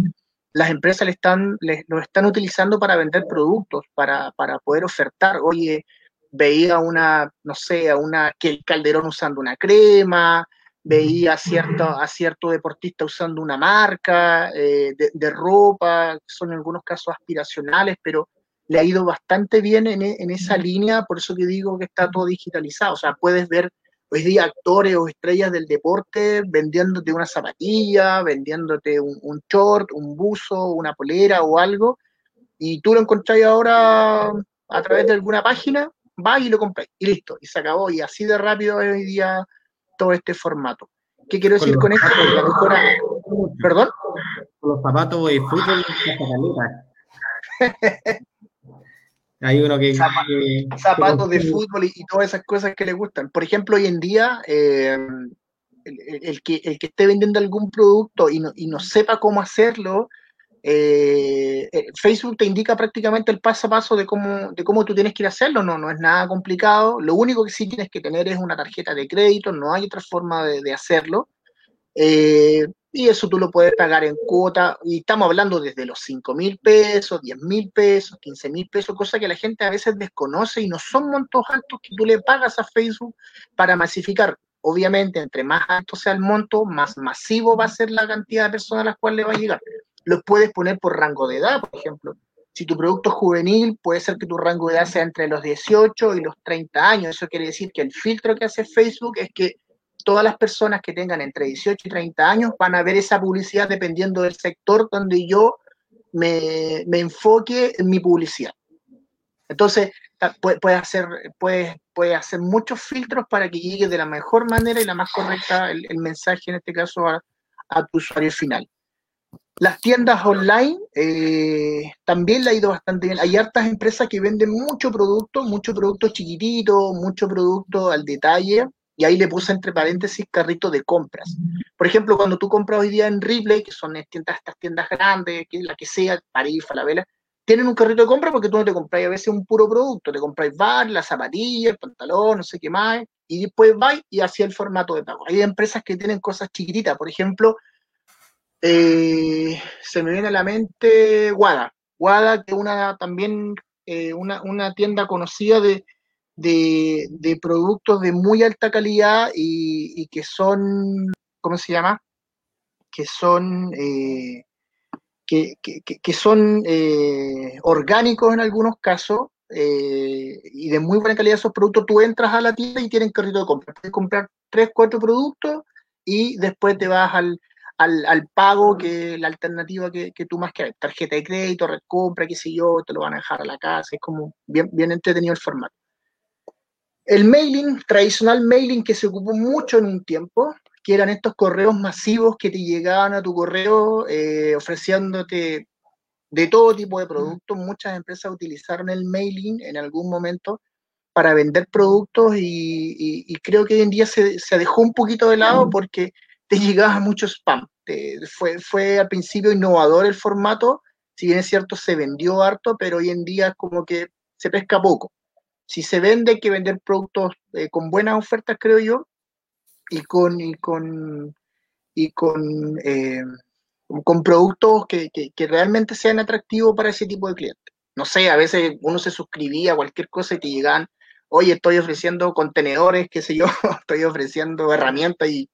las empresas le están, lo están utilizando para vender productos, para, para poder ofertar. Oye, veía una, no sé, a una, que el Calderón usando una crema, veía a cierto, a cierto deportista usando una marca eh, de, ropa, son en algunos casos aspiracionales, pero le ha ido bastante bien en, en, esa línea, por eso que digo que está todo digitalizado. O sea, puedes ver hoy día actores o estrellas del deporte vendiéndote una zapatilla, vendiéndote un, un short, un buzo, una polera o algo, y tú lo encontrás ahora a través de alguna página, vas y lo compras, y listo, y se acabó, y así de rápido es hoy día todo este formato. ¿Qué quiero decir con, esto? La mejora... ¿Perdón? los zapatos de fútbol Hay uno que. Zapatos, de fútbol y, todas esas cosas que le gustan. Por ejemplo, hoy en día, eh, el, que, el que esté vendiendo algún producto y no, y no sepa cómo hacerlo, eh, eh, Facebook te indica prácticamente el paso a paso de cómo, de cómo tú tienes que ir a hacerlo, no, no es nada complicado. Lo único que sí tienes que tener es una tarjeta de crédito, no hay otra forma de, hacerlo. Eh, y eso tú lo puedes pagar en cuota, y estamos hablando desde los 5 mil pesos, 10 mil pesos, 15 mil pesos, cosa que la gente a veces desconoce y no son montos altos que tú le pagas a Facebook para masificar. Obviamente, entre más alto sea el monto, más masivo va a ser la cantidad de personas a las cuales le va a llegar los puedes poner por rango de edad, por ejemplo. Si tu producto es juvenil, puede ser que tu rango de edad sea entre los 18 y los 30 años. Eso quiere decir que el filtro que hace Facebook es que todas las personas que tengan entre 18 y 30 años van a ver esa publicidad dependiendo del sector donde yo me, enfoque en mi publicidad. Entonces, puede, hacer, puede, puede hacer muchos filtros para que llegue de la mejor manera y la más correcta el, mensaje, en este caso, a tu usuario final. Las tiendas online eh, también le ha ido bastante bien. Hay hartas empresas que venden mucho producto, mucho producto chiquitito, mucho producto al detalle, y ahí le puse entre paréntesis carrito de compras. Por ejemplo, cuando tú compras hoy día en Ripley, que son tiendas, estas tiendas grandes, que la que sea, París, Falabella, tienen un carrito de compra porque tú no te compras a veces un puro producto, te compras bar, la zapatilla, el pantalón, no sé qué más, y después vas y hacia el formato de pago. Hay empresas que tienen cosas chiquititas, por ejemplo, eh, se me viene a la mente Wada. Wada, que una, también eh, una, tienda conocida de, de, productos de muy alta calidad y, que son, ¿cómo se llama? Que son, eh, que, son orgánicos en algunos casos y de muy buena calidad esos productos. Tú entras a la tienda y tienen carrito de compra. Puedes comprar tres, cuatro productos y después te vas al, al, pago que la alternativa que, que, tú más quieras, tarjeta de crédito, red compra, qué sé yo, te lo van a dejar a la casa, es como bien, bien entretenido el formato. El mailing, tradicional mailing que se ocupó mucho en un tiempo, que eran estos correos masivos que te llegaban a tu correo eh, ofreciéndote de todo tipo de productos. Muchas empresas utilizaron el mailing en algún momento para vender productos y, creo que hoy en día se, se, dejó un poquito de lado porque te llegaba mucho spam. fue, fue al principio innovador el formato, si bien es cierto, se vendió harto, pero hoy en día como que se pesca poco. Si se vende, hay que vender productos eh, con buenas ofertas, creo yo, y con, y con, y con, eh, con productos que, que, realmente sean atractivos para ese tipo de clientes. No sé, a veces uno se suscribía a cualquier cosa y te llegaban, oye, estoy ofreciendo contenedores, qué sé yo, estoy ofreciendo herramientas y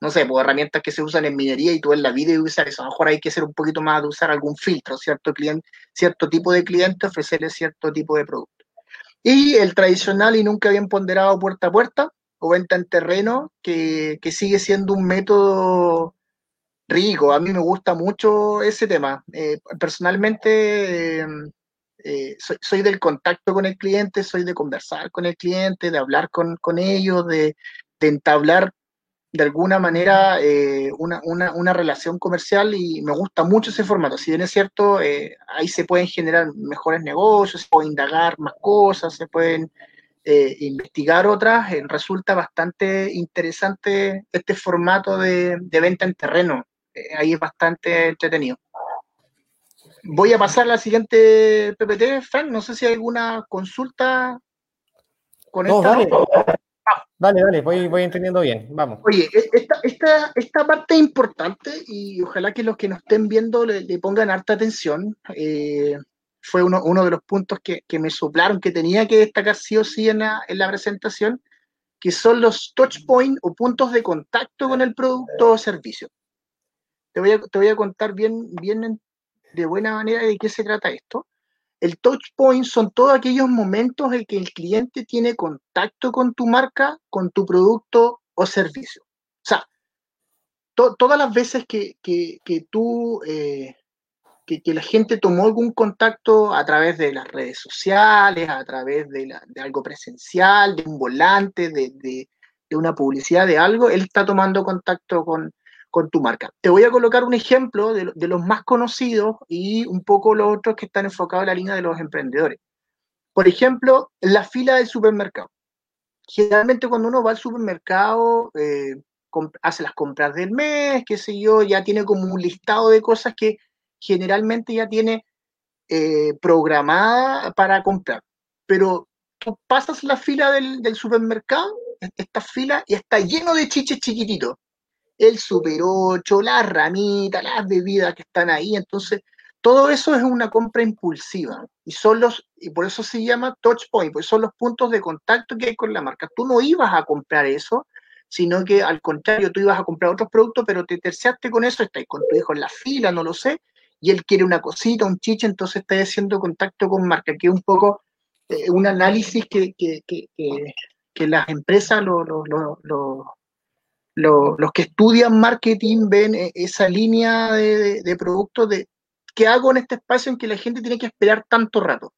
no sé, pues herramientas que se usan en minería y tú en la vida y usar eso. A lo mejor hay que ser un poquito más de usar algún filtro, cierto cliente, cierto tipo de cliente, ofrecerle cierto tipo de producto. Y el tradicional y nunca bien ponderado puerta a puerta o venta en terreno, que, sigue siendo un método rico. A mí me gusta mucho ese tema. Eh, personalmente, eh, soy, del contacto con el cliente, soy de conversar con el cliente, de hablar con, ellos, de, de entablar de alguna manera eh, una, una, una, relación comercial y me gusta mucho ese formato. Si bien es cierto, eh, ahí se pueden generar mejores negocios, se pueden indagar más cosas, se pueden eh, investigar otras, resulta bastante interesante este formato de, de venta en terreno. ahí es bastante entretenido. Voy a pasar a la siguiente PPT, Frank. No sé si hay alguna consulta con no, Dale, dale, voy, voy entendiendo bien, vamos. Oye, e, esta, esta, esta parte es importante y ojalá que los que nos estén viendo le, pongan harta atención. Eh, fue uno, uno, de los puntos que, que, me soplaron, que tenía que destacar sí o sí en la, en la presentación, que son los touch points o puntos de contacto con el producto o servicio. Te voy a, te voy a contar bien, bien de buena manera de qué se trata esto. El touch point son todos aquellos momentos en que el cliente tiene contacto con tu marca, con tu producto o servicio. O sea, todas las veces que, tú, eh, que, la gente tomó algún contacto a través de las redes sociales, a través de, algo presencial, de un volante, de, de, una publicidad, de algo, él está tomando contacto con, con tu marca. Te voy a colocar un ejemplo de, los más conocidos y un poco los otros que están enfocados en la línea de los emprendedores. Por ejemplo, la fila del supermercado. Generalmente cuando uno va al supermercado, eh, hace las compras del mes, qué sé yo, ya tiene como un listado de cosas que generalmente ya tiene eh, programada para comprar. Pero tú pasas la fila del, supermercado, esta fila, y está lleno de chiches chiquititos el Super 8, las ramitas, las bebidas que están ahí. Entonces, todo eso es una compra impulsiva y son los, y por eso se llama touch point, porque son los puntos de contacto que hay con la marca. Tú no ibas a comprar eso, sino que al contrario, tú ibas a comprar otros productos, pero te terciaste con eso, estás con tu hijo en la fila, no lo sé, y él quiere una cosita, un chiche, entonces estás haciendo contacto con marca, que es un poco eh, un análisis que, que, que, que las empresas lo, lo, los que estudian marketing ven eh, esa línea de, productos de qué hago en este espacio en que la gente tiene que esperar tanto rato.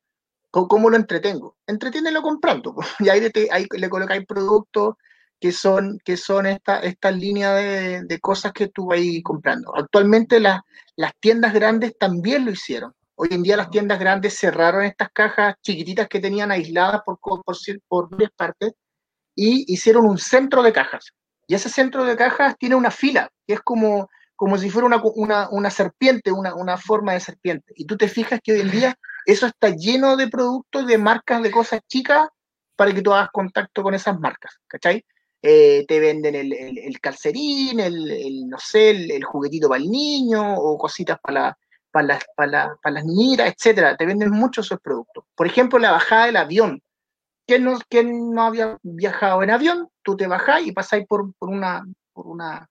¿Cómo, lo entretengo? Entretiénelo comprando. Y ahí, ahí le colocáis productos que son, que son esta, esta línea de, cosas que tú vas comprando. Actualmente las tiendas grandes también lo hicieron. Hoy en día las tiendas grandes cerraron estas cajas chiquititas que tenían aisladas por, por, por varias partes y hicieron un centro de cajas y ese centro de cajas tiene una fila, que es como, como si fuera una, serpiente, una, forma de serpiente. Y tú te fijas que hoy en día eso está lleno de productos, de marcas, de cosas chicas, para que tú hagas contacto con esas marcas, ¿cachai? Eh, te venden el, calcerín, el, no sé, el, juguetito para el niño, o cositas para, para, para, para las niñitas, etcétera. Te venden muchos esos productos. Por ejemplo, la bajada del avión. ¿Quién no, había viajado en avión? Tú te bajás y pasáis por, por una, por una,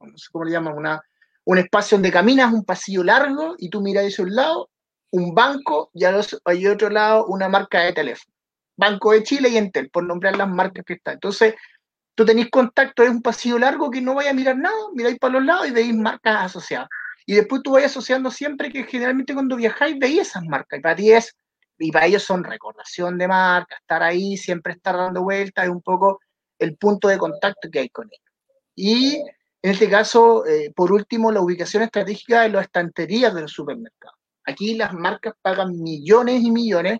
no sé cómo le llaman, una, un espacio donde caminas, un pasillo largo, y tú miras hacia un lado, un banco, y al otro lado una marca de teléfono. Banco de Chile y Entel, por nombrar las marcas que están. Entonces, tú tenéis contacto, es un pasillo largo que no vaya a mirar nada, miráis para los lados y veis marcas asociadas. Y después tú vas asociando siempre que generalmente cuando viajáis veis esas marcas. Y para ti es y para ellos son recordación de marca, estar ahí, siempre estar dando vueltas, es un poco el punto de contacto que hay con ellos. Y en este caso, eh, por último, la ubicación estratégica de las estanterías del supermercado. Aquí las marcas pagan millones y millones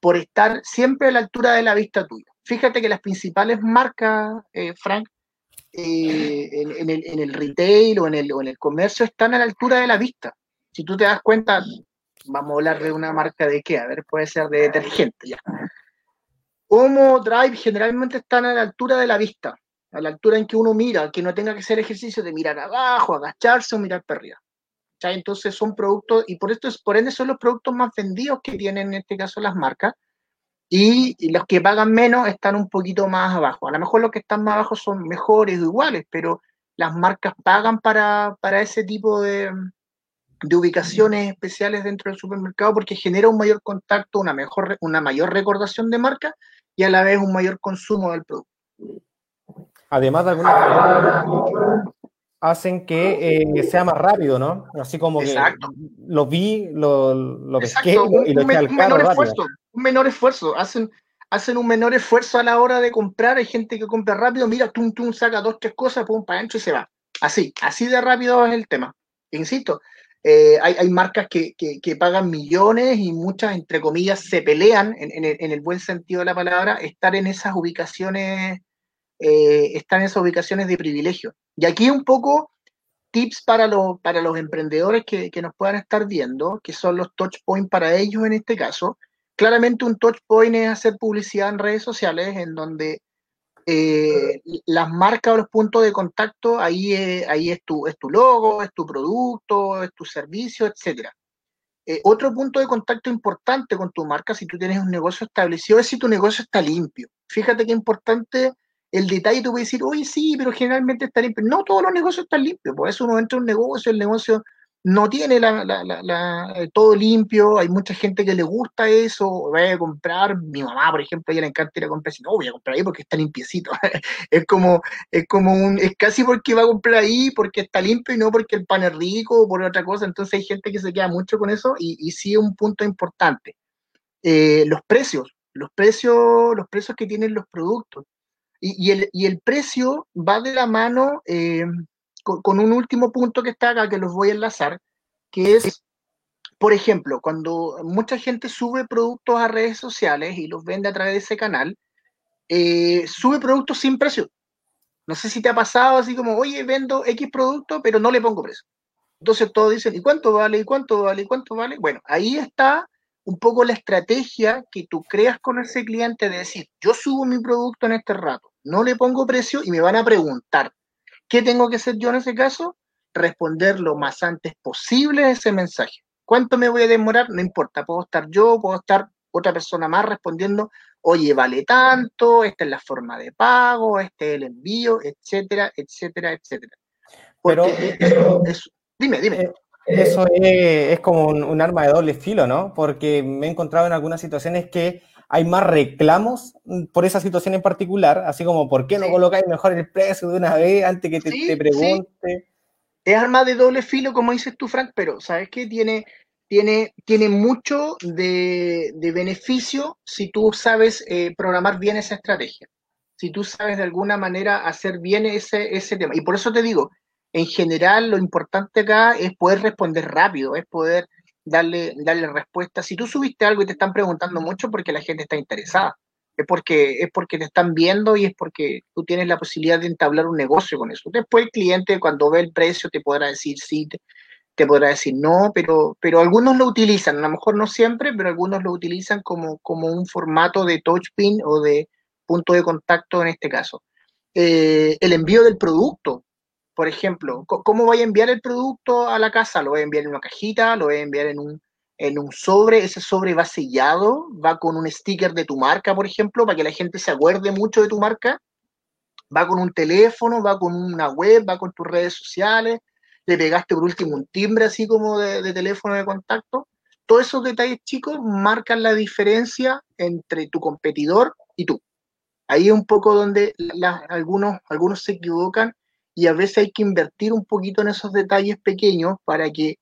por estar siempre a la altura de la vista tuya. Fíjate que las principales marcas, eh, Frank, eh, en, el, en, el, retail o en el, o en el comercio están a la altura de la vista. Si tú te das cuenta, vamos a hablar de una marca de qué, a ver, puede ser de detergente ya. Homo Drive generalmente están a la altura de la vista, a la altura en que uno mira, que no tenga que hacer ejercicio de mirar abajo, agacharse o mirar para arriba. Entonces son productos, y por esto es, por ende son los productos más vendidos que tienen en este caso las marcas, y, los que pagan menos están un poquito más abajo. A lo mejor los que están más abajo son mejores o iguales, pero las marcas pagan para, para ese tipo de, de ubicaciones especiales dentro del supermercado porque genera un mayor contacto, una, mejor, una mayor recordación de marca y a la vez un mayor consumo del producto. Además de algunas hacen que eh, sea más rápido, ¿no? Así como que lo vi, lo, lo pesqué y lo eché al carro menor esfuerzo, un menor esfuerzo, hacen, hacen un menor esfuerzo a la hora de comprar, hay gente que compra rápido, mira, tum, tum, saca dos, tres cosas, pum, para adentro y se va. Así, así de rápido es el tema. Insisto, eh, hay, marcas que, pagan millones y muchas, entre comillas, se pelean, en, el, buen sentido de la palabra, estar en esas ubicaciones, eh, esas ubicaciones de privilegio. Y aquí un poco tips para, para los emprendedores que, nos puedan estar viendo, que son los touch points para ellos en este caso. Claramente un touch point es hacer publicidad en redes sociales en donde Eh, las marcas o los puntos de contacto, ahí, ahí es, tu, es tu logo, es tu producto, es tu servicio, etc. Eh, otro punto de contacto importante con tu marca, si tú tienes un negocio establecido, es si tu negocio está limpio. Fíjate qué importante el detalle, tú puedes decir, oye, sí, pero generalmente está limpio. No todos los negocios están limpios, por eso uno entra en un negocio, el negocio no tiene la, eh, todo limpio, hay mucha gente que le gusta eso, vaya a comprar, mi mamá, por ejemplo, ella le encanta ir a comprar, no, voy a comprar ahí porque está limpiecito, es como, es como un, es casi porque va a comprar ahí porque está limpio y no porque el pan es rico o por otra cosa, entonces hay gente que se queda mucho con eso y, y sí es un punto importante. Eh, los precios, los precios, los precios que tienen los productos. Y, el, y el precio va de la mano eh, con, un último punto que está acá, que los voy a enlazar, que es, por ejemplo, cuando mucha gente sube productos a redes sociales y los vende a través de ese canal, eh, sube productos sin precio. No sé si te ha pasado así como, oye, vendo X producto, pero no le pongo precio. Entonces todos dicen, ¿y cuánto vale? ¿Y cuánto vale? ¿Y cuánto vale? Bueno, ahí está un poco la estrategia que tú creas con ese cliente de decir, yo subo mi producto en este rato, no le pongo precio y me van a preguntar, ¿Qué tengo que hacer yo en ese caso? Responder lo más antes posible ese mensaje. ¿Cuánto me voy a demorar? No importa, puedo estar yo, puedo estar otra persona más respondiendo, oye, vale tanto, esta es la forma de pago, este es el envío, etcétera, etcétera, etcétera. Pero, dime, dime. Eh, eso es, como un, arma de doble filo, ¿no? Porque me he encontrado en algunas situaciones que hay más reclamos por esa situación en particular, así como, ¿por qué no colocáis mejor el precio de una vez antes que te, pregunte? Es arma de doble filo, como dices tú, Frank, pero ¿sabes qué? Tiene, tiene, tiene mucho de, beneficio si tú sabes eh, programar bien esa estrategia, si tú sabes de alguna manera hacer bien ese, ese tema. Y por eso te digo, en general lo importante acá es poder responder rápido, es poder darle, darle respuesta. Si tú subiste algo y te están preguntando mucho porque la gente está interesada, es porque, es porque te están viendo y es porque tú tienes la posibilidad de entablar un negocio con eso. Después el cliente cuando ve el precio te podrá decir sí, te, podrá decir no, pero, pero algunos lo utilizan, a lo mejor no siempre, pero algunos lo utilizan como, como un formato de touchpin o de punto de contacto en este caso. Eh, el envío del producto, por ejemplo, ¿cómo voy a enviar el producto a la casa? ¿Lo voy a enviar en una cajita? ¿Lo voy a enviar en un, en un sobre? Ese sobre va sellado, va con un sticker de tu marca, por ejemplo, para que la gente se acuerde mucho de tu marca. Va con un teléfono, va con una web, va con tus redes sociales. Le pegaste por último un timbre así como de, teléfono de contacto. Todos esos detalles chicos marcan la diferencia entre tu competidor y tú. Ahí es un poco donde algunos, algunos se equivocan y a veces hay que invertir un poquito en esos detalles pequeños para que,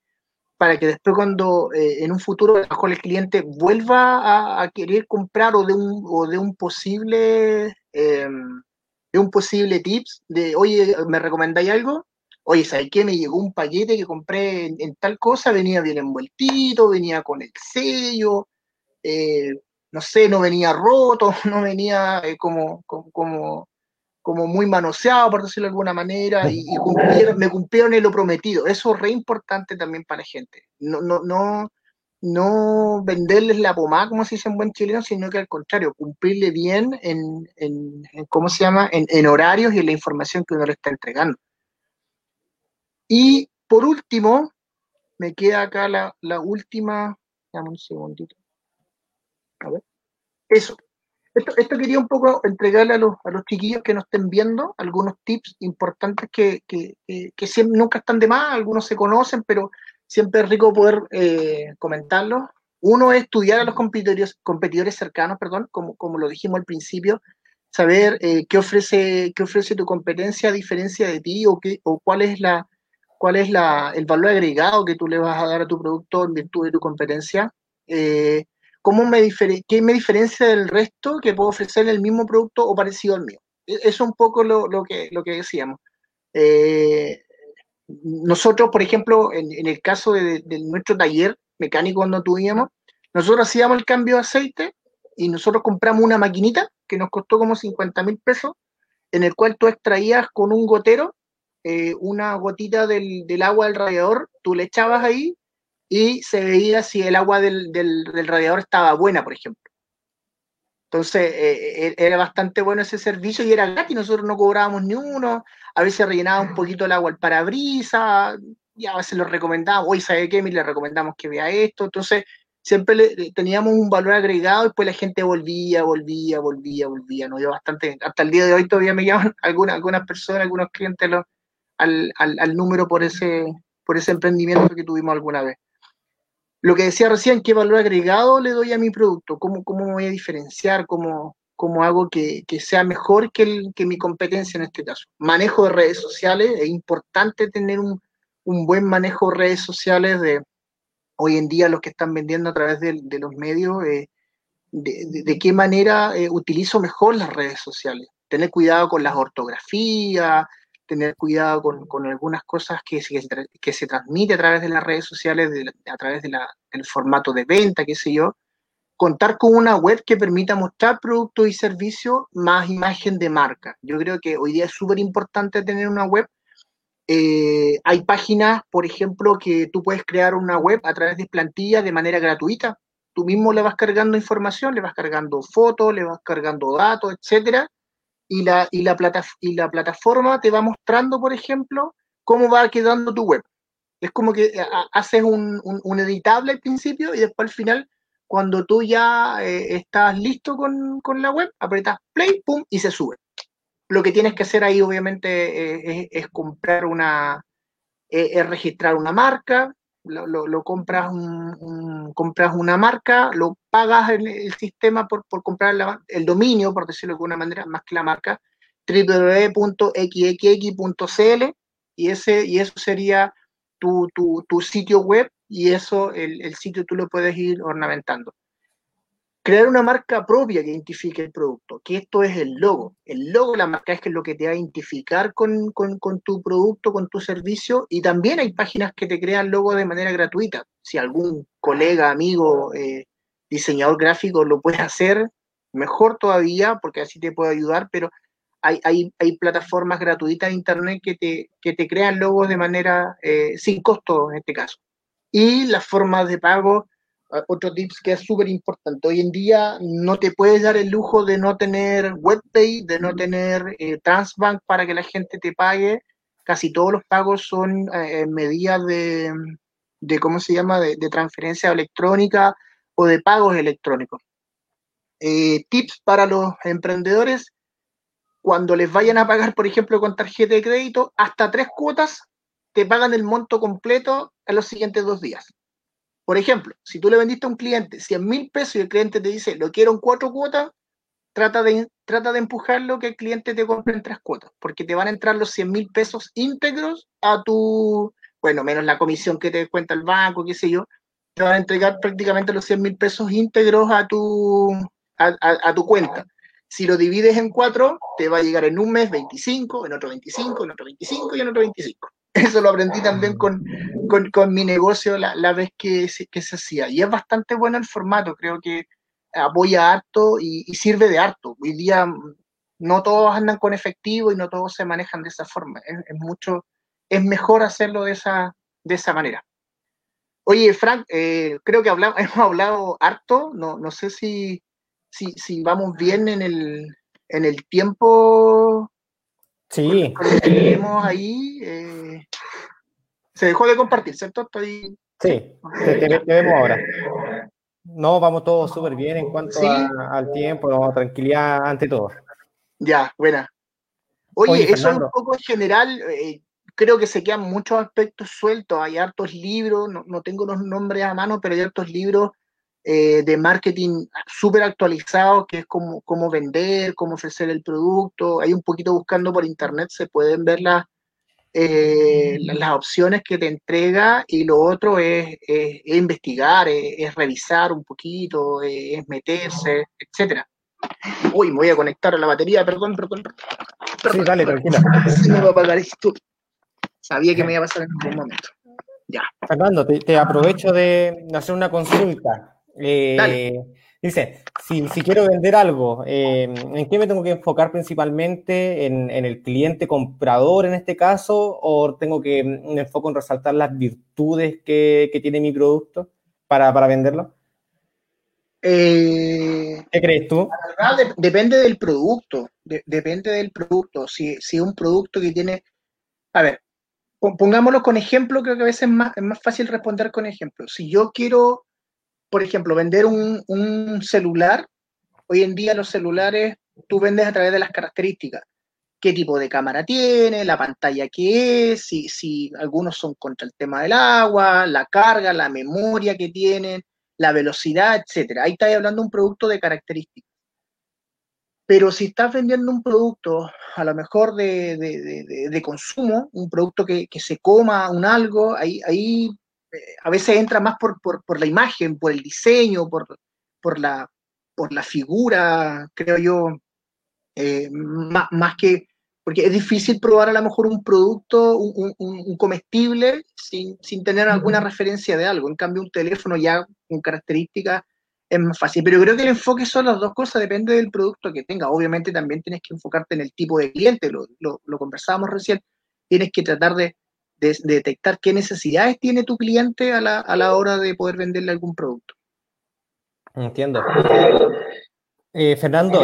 para que después cuando eh, en un futuro el cliente vuelva a, querer comprar o de un, o de un posible em, de un posible tips de oye, ¿me recomendáis algo? Oye, ¿sabes qué? Me llegó un paquete que compré en, tal cosa, venía bien envueltito, venía con el sello, eh, no sé, no venía roto, no venía eh, como, como, como muy manoseado, por decirlo de alguna manera, y, me cumplieron en lo prometido. Eso es re importante también para la gente. No, no, no, no venderles la pomada, como se dice en buen chileno, sino que al contrario, cumplirle bien en, en, ¿cómo se llama?, en, horarios y en la información que uno le está entregando. Y por último, me queda acá la, la última, dame un segundito. A ver. Eso, esto, quería un poco entregarle a los, a los chiquillos que nos estén viendo algunos tips importantes que, que, siempre, nunca están de más, algunos se conocen, pero siempre es rico poder eh, comentarlos. Uno es estudiar a los competidores, competidores cercanos, perdón, como, como lo dijimos al principio, saber eh, qué, ofrece, qué ofrece tu competencia a diferencia de ti o, qué, o cuál es, la, cuál es la, el valor agregado que tú le vas a dar a tu producto en virtud de tu competencia. Eh, ¿cómo me ¿qué me diferencia del resto que puedo ofrecer el mismo producto o parecido al mío? E-, eso es un poco lo, que, lo que decíamos. Eh, nosotros, por ejemplo, en, el caso de, nuestro taller mecánico cuando tuvimos, nosotros hacíamos el cambio de aceite y nosotros compramos una maquinita que nos costó como 50 mil pesos, en el cual tú extraías con un gotero eh, una gotita del, del, agua del radiador, tú le echabas ahí y se veía si el agua del, radiador estaba buena, por ejemplo. Entonces, eh, eh, era bastante bueno ese servicio y era gratis, nosotros no cobrábamos ni uno, a veces rellenaba un poquito el agua al parabrisas, y a veces lo recomendábamos, hoy sabe qué, le recomendamos que vea esto, entonces siempre le, teníamos un valor agregado y después la gente volvía, volvía, volvía, volvía, nos dio bastante, hasta el día de hoy todavía me llaman algunas, algunas personas, algunos clientes al, al, al número por ese, por ese emprendimiento que tuvimos alguna vez lo que decía recién, qué valor agregado le doy a mi producto, cómo, cómo me voy a diferenciar, cómo, cómo hago que, que, sea mejor que, el, que mi competencia en este caso. Manejo de redes sociales, es importante tener un, un buen manejo de redes sociales de hoy en día los que están vendiendo a través de, los medios, eh, de, de, qué manera eh, utilizo mejor las redes sociales. Tener cuidado con las ortografías, tener cuidado con, algunas cosas que, que, que, se transmite a través de las redes sociales, a través del formato de venta, qué sé yo. Contar con una web que permita mostrar productos y servicios más imagen de marca. Yo creo que hoy día es súper importante tener una web. Eh, hay páginas, por ejemplo, que tú puedes crear una web a través de plantillas de manera gratuita. Tú mismo le vas cargando información, le vas cargando fotos, le vas cargando datos, etcétera, y la, y la, plata, y la plataforma te va mostrando, por ejemplo, cómo va quedando tu web. Es como que eh, haces un, un, editable al principio y después al final, cuando tú ya eh, estás listo con, con, la web, apretas play, pum, y se sube. Lo que tienes que hacer ahí, obviamente, eh, es, es, comprar una, es registrar una marca, lo, compras, un, compras una marca, lo pagas el sistema por, por comprar el dominio, por decirlo de alguna manera, más que la marca, www.xxx.cl y, ese, y eso sería tu, tu, tu, sitio web y eso, el, el sitio tú lo puedes ir ornamentando crear una marca propia que identifique el producto, que esto es el logo. El logo, la marca es que es lo que te va a identificar con, con, con, tu producto, con tu servicio, y también hay páginas que te crean logos de manera gratuita. Si algún colega, amigo, eh, diseñador gráfico lo puede hacer, mejor todavía, porque así te puede ayudar, pero hay, hay, hay plataformas gratuitas de Internet que te, que te crean logos de manera eh, sin costo en este caso. Y las formas de pago otro tips que es súper importante. Hoy en día no te puedes dar el lujo de no tener WebPay, de no tener eh, Transbank para que la gente te pague. Casi todos los pagos son eh, medidas de, de, ¿cómo se llama?, de, transferencia electrónica o de pagos electrónicos. Eh, tips para los emprendedores, cuando les vayan a pagar, por ejemplo, con tarjeta de crédito, hasta tres cuotas te pagan el monto completo en los siguientes dos días. Por ejemplo, si tú le vendiste a un cliente 100 mil pesos y el cliente te dice, lo quiero en cuatro cuotas, trata de, trata de empujarlo que el cliente te compre en tres cuotas, porque te van a entrar los 100 mil pesos íntegros a tu, bueno, menos la comisión que te cuenta el banco, qué sé yo, te van a entregar prácticamente los 100 mil pesos íntegros a tu, a, tu cuenta. Si lo divides en cuatro, te va a llegar en un mes 25, en otro 25, en otro 25 y en otro 25. Eso lo aprendí también con, con, con mi negocio la, la vez que, que, se hacía. Y es bastante bueno el formato, creo que apoya harto y, y, sirve de harto. Hoy día mm, no todos andan con efectivo y no todos se manejan de esa forma. Es, es mucho, es mejor hacerlo de esa, de esa manera. Oye, Frank, eh, creo que hablamos, hemos hablado harto, no, no sé si, si, si vamos bien en el, en el tiempo Sí. Tenemos ahí. Eh, se dejó de compartir, ¿cierto? Estoy... Sí, te, te, te vemos ahora. No, vamos todos súper bien en cuanto ¿Sí? a, al tiempo, no, tranquilidad ante todo. Ya, buena. Oye, Oye eso es un poco en general, eh, creo que se quedan muchos aspectos sueltos, hay hartos libros, no, no tengo los nombres a mano, pero hay hartos libros eh, de marketing súper actualizado, que es cómo, cómo vender, cómo ofrecer el producto. Hay un poquito buscando por internet, se pueden ver las, eh, las opciones que te entrega y lo otro es, es, es investigar, es, es, revisar un poquito, es meterse, etcétera. Uy, me voy a conectar a la batería, perdón, perdón. perdón sí, dale, tranquila. Se me va a apagar esto. Sabía que me iba a pasar en algún momento. Ya. Fernando, te, te aprovecho de hacer una consulta. Eh, dice, si, si, quiero vender algo, eh, ¿en qué me tengo que enfocar principalmente? ¿En, ¿En, el cliente comprador en este caso? ¿O tengo que me enfoco en resaltar las virtudes que, que tiene mi producto para, para venderlo? Eh, ¿Qué crees tú? depende del producto, depende del producto. Si, si un producto que tiene, a ver, pongámoslo con ejemplo, creo que a veces es más, es más fácil responder con ejemplo. Si yo quiero, por ejemplo, vender un, un celular, hoy en día los celulares tú vendes a través de las características qué tipo de cámara tiene, la pantalla que es, si, si algunos son contra el tema del agua, la carga, la memoria que tienen, la velocidad, etcétera. Ahí estás hablando de un producto de características. Pero si estás vendiendo un producto, a lo mejor de, de, de, consumo, un producto que, que, se coma, un algo, ahí, ahí a veces entra más por, por, por, la imagen, por el diseño, por, por, la, por la figura, creo yo, eh, más, más, que porque es difícil probar a lo mejor un producto, un, comestible, sin, sin, tener alguna referencia de algo. En cambio, un teléfono ya con características es más fácil. Pero creo que el enfoque son las dos cosas, depende del producto que tenga. Obviamente también tienes que enfocarte en el tipo de cliente, lo, lo, conversábamos recién. Tienes que tratar de, de, detectar qué necesidades tiene tu cliente a la, a la hora de poder venderle algún producto. Entiendo. Eh, Fernando,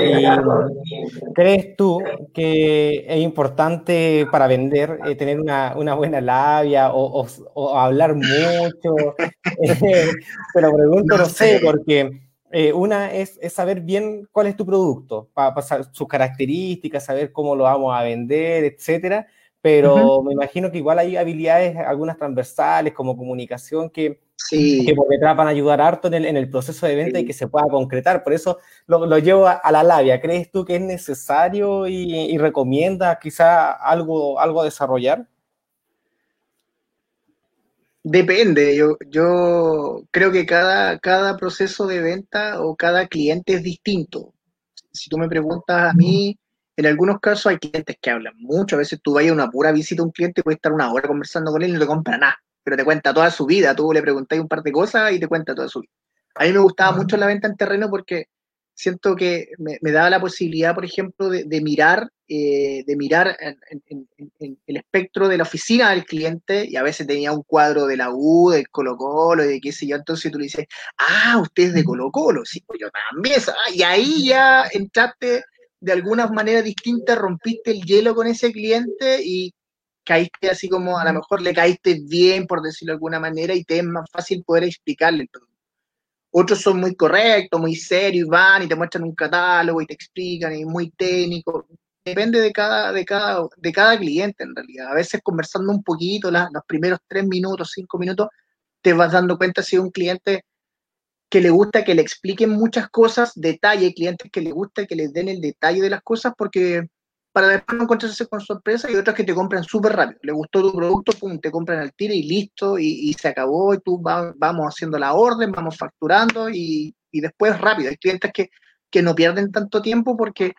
¿crees tú que es importante para vender eh, tener una, una, buena labia o, o, hablar mucho? Eh, pero pregunto, no sé, porque una es, es, saber bien cuál es tu producto, para, pasar sus características, saber cómo lo vamos a vender, etcétera. Pero me imagino que igual hay habilidades, algunas transversales como comunicación, que, Sí. Que por detrás van a ayudar harto en el, en el proceso de venta y que se pueda concretar. Por eso lo, lo llevo a, la labia. ¿Crees tú que es necesario y, y recomiendas quizá algo, algo a desarrollar? Depende, yo, yo creo que cada, cada proceso de venta o cada cliente es distinto. Si tú me preguntas a mí, en algunos casos hay clientes que hablan mucho, a veces tú vayas a una pura visita a un cliente y puedes estar una hora conversando con él y no te compra nada pero te cuenta toda su vida. Tú le preguntáis un par de cosas y te cuenta toda su vida. A mí me gustaba mucho la venta en terreno porque siento que me, daba la posibilidad, por ejemplo, de, mirar, de mirar eh, en, el espectro de la oficina del cliente y a veces tenía un cuadro de la U, del Colo Colo, y de qué sé yo, entonces tú le dices, ah, usted es de Colo Colo, sí, pues yo también, y ahí ya entraste de alguna manera distinta, rompiste el hielo con ese cliente y caíste así como, a lo mejor le caíste bien, por decirlo de alguna manera, y te es más fácil poder explicarle el producto. Otros son muy correctos, muy serios, y van y te muestran un catálogo y te explican, y muy técnico. Depende de cada, de cada, de cada cliente en realidad. A veces conversando un poquito, los primeros tres minutos, cinco minutos, te vas dando cuenta si un cliente que le gusta que le expliquen muchas cosas, detalle, clientes que le gusta que les den el detalle de las cosas, porque para después no encontrarse con sorpresa y otras que te compran súper rápido. Le gustó tu producto, pum, te compran al tiro y listo, y, se acabó, y tú vamos haciendo la orden, vamos facturando y, después rápido. Hay clientes que, que, no pierden tanto tiempo porque,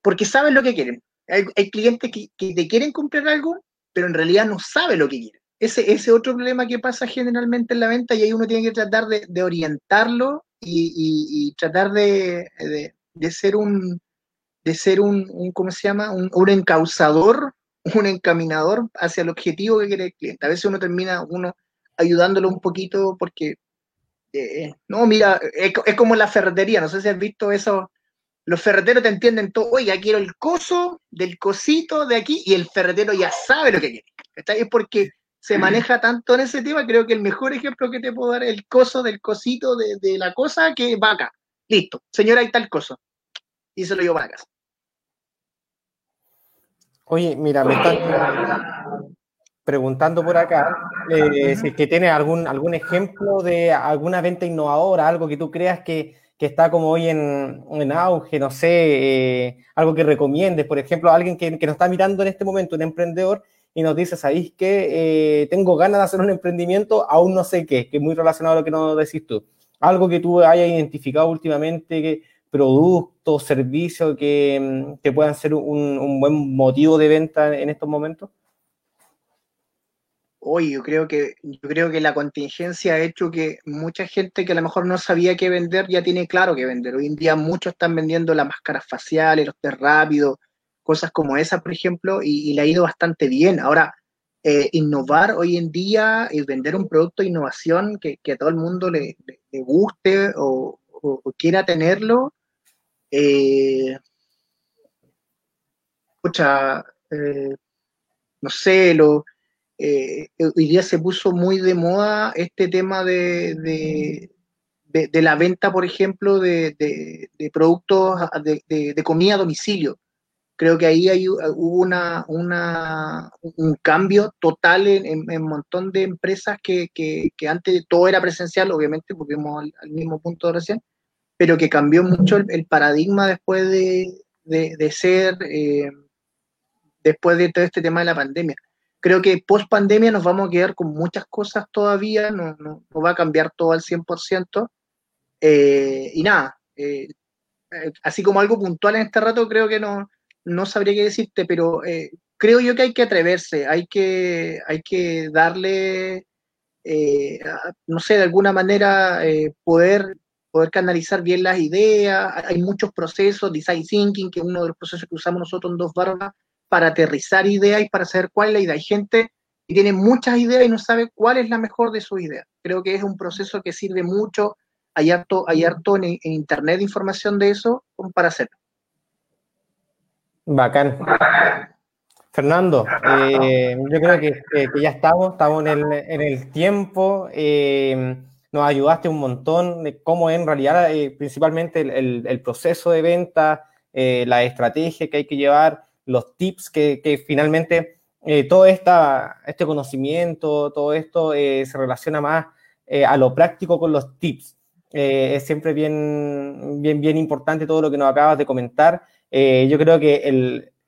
porque saben lo que quieren. Hay, clientes que, te quieren comprar algo, pero en realidad no saben lo que quieren. Ese, ese otro problema que pasa generalmente en la venta y ahí uno tiene que tratar de, orientarlo y, tratar de, de ser un, de ser un, ¿cómo se llama? Un, un, encausador, un encaminador hacia el objetivo que quiere el cliente. A veces uno termina uno ayudándolo un poquito porque, eh, no, mira, es, como la ferretería, no sé si has visto eso. Los ferreteros te entienden todo, oye, quiero el coso del cosito de aquí y el ferretero ya sabe lo que quiere. Es porque se maneja tanto en ese tema, creo que el mejor ejemplo que te puedo dar es el coso del cosito de, de la cosa que va acá. Listo, señora, ahí está el coso. Y se lo llevo para casa. Oye, mira, me están preguntando por acá eh, si es que tienes algún, algún ejemplo de alguna venta innovadora, algo que tú creas que, que está como hoy en, en auge, no sé, eh, algo que recomiendes, por ejemplo, alguien que, que, nos está mirando en este momento, un emprendedor, y nos dice, ¿sabéis que eh, tengo ganas de hacer un emprendimiento? Aún no sé qué, que es muy relacionado a lo que nos decís tú. Algo que tú hayas identificado últimamente que, productos, servicios que, que puedan ser un, un, buen motivo de venta en estos momentos? Hoy yo creo que yo creo que la contingencia ha hecho que mucha gente que a lo mejor no sabía qué vender ya tiene claro qué vender. Hoy en día muchos están vendiendo las máscaras faciales, los test rápidos, cosas como esas, por ejemplo, y, le ha ido bastante bien. Ahora, eh, innovar hoy en día y vender un producto de innovación que, a todo el mundo le, guste o, quiera tenerlo, eh, eh, no sé, lo, eh, hoy día se puso muy de moda este tema de, de, la venta, por ejemplo, de, productos de, comida a domicilio. Creo que ahí hay, hubo una, un cambio total en un montón de empresas que, antes todo era presencial, obviamente, porque vimos al, mismo punto de recién, pero que cambió mucho el, paradigma después de, ser, eh, después de todo este tema de la pandemia creo que post pandemia nos vamos a quedar con muchas cosas todavía, no, no, va a cambiar todo al 100%. Eh, y nada, eh, eh, así como algo puntual en este rato, creo que no, no sabría qué decirte, pero creo yo que hay que atreverse, hay que, hay que darle, no sé, de alguna manera poder, poder canalizar bien las ideas. Hay muchos procesos, design thinking, que es uno de los procesos que usamos nosotros en Dos Barbas, para aterrizar ideas y para saber cuál es la idea. Hay gente que tiene muchas ideas y no sabe cuál es la mejor de sus ideas. Creo que es un proceso que sirve mucho. Hay harto, hay harto en, internet información de eso para hacerlo. Bacán. Fernando, eh, yo creo que, ya estamos, estamos en el, tiempo. Eh, nos ayudaste un montón de cómo en realidad, eh, principalmente el, proceso de venta, la estrategia que hay que llevar los tips que, finalmente eh, todo esta, este conocimiento, todo esto eh, se relaciona más eh, a lo práctico con los tips. es siempre bien, bien, bien importante todo lo que nos acabas de comentar. Yo creo que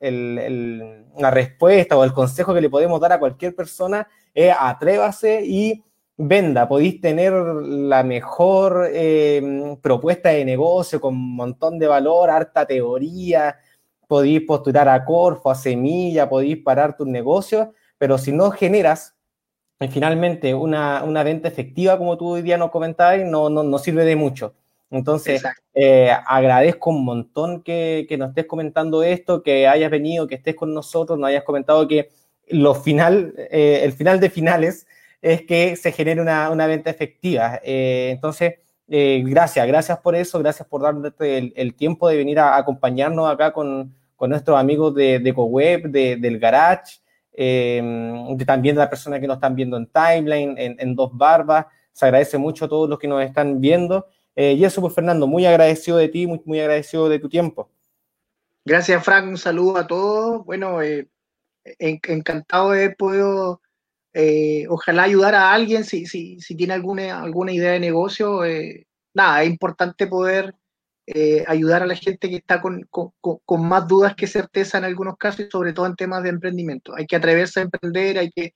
el, la respuesta o el consejo que le podemos dar a cualquier persona es atrévase y venda. Podéis tener la mejor propuesta de negocio con un montón de valor, harta teoría, podéis postular a Corfo, a Semilla, podéis parar tus negocios, pero si no generas eh, finalmente una, venta efectiva, como tú hoy día nos comentabas, no, no, sirve de mucho. Entonces, eh, agradezco un montón que, nos estés comentando esto, que hayas venido, que estés con nosotros, nos hayas comentado que lo final, eh, el final de finales es que se genere una, venta efectiva. entonces, eh, gracias, gracias por eso, gracias por darte el, tiempo de venir a, acompañarnos acá con, nuestros amigos de, de CoWeb, del Garage, em, también de las personas que nos están viendo en Timeline, en, Dos Barbas. Se agradece mucho a todos los que nos están viendo. Eh, y eso, pues Fernando, muy agradecido de ti, muy, agradecido de tu tiempo. Gracias, Frank. Un saludo a todos. Bueno, eh, encantado de poder eh, ojalá ayudar a alguien si, si, si, tiene alguna, alguna idea de negocio. Nada, es importante poder ayudar a la gente que está con, con, con, más dudas que certeza en algunos casos y sobre todo en temas de emprendimiento. Hay que atreverse a emprender, hay que...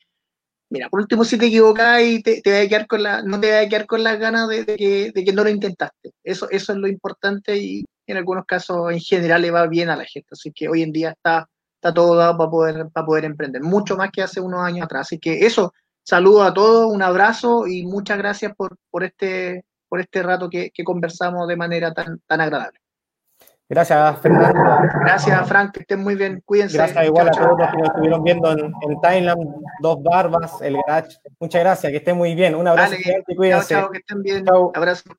Mira, por último, si te equivocas y te, te a quedar con la, no te vas a quedar con las ganas de, que, de que no lo intentaste. Eso, eso es lo importante y en algunos casos en general le va bien a la gente. Así que hoy en día está está todo dado para poder, para poder emprender, mucho más que hace unos años atrás. Así que eso, saludo a todos, un abrazo y muchas gracias por, por, este, por este rato que, conversamos de manera tan, tan agradable. Gracias, Fernando. Gracias, Frank, que estén muy bien. Cuídense. Gracias igual a todos los que nos estuvieron viendo en, en Thailand, Dos Barbas, el Garage. Muchas gracias, que estén muy bien. Un abrazo. Dale, cuídense. Chao, chao, que estén bien. Abrazo.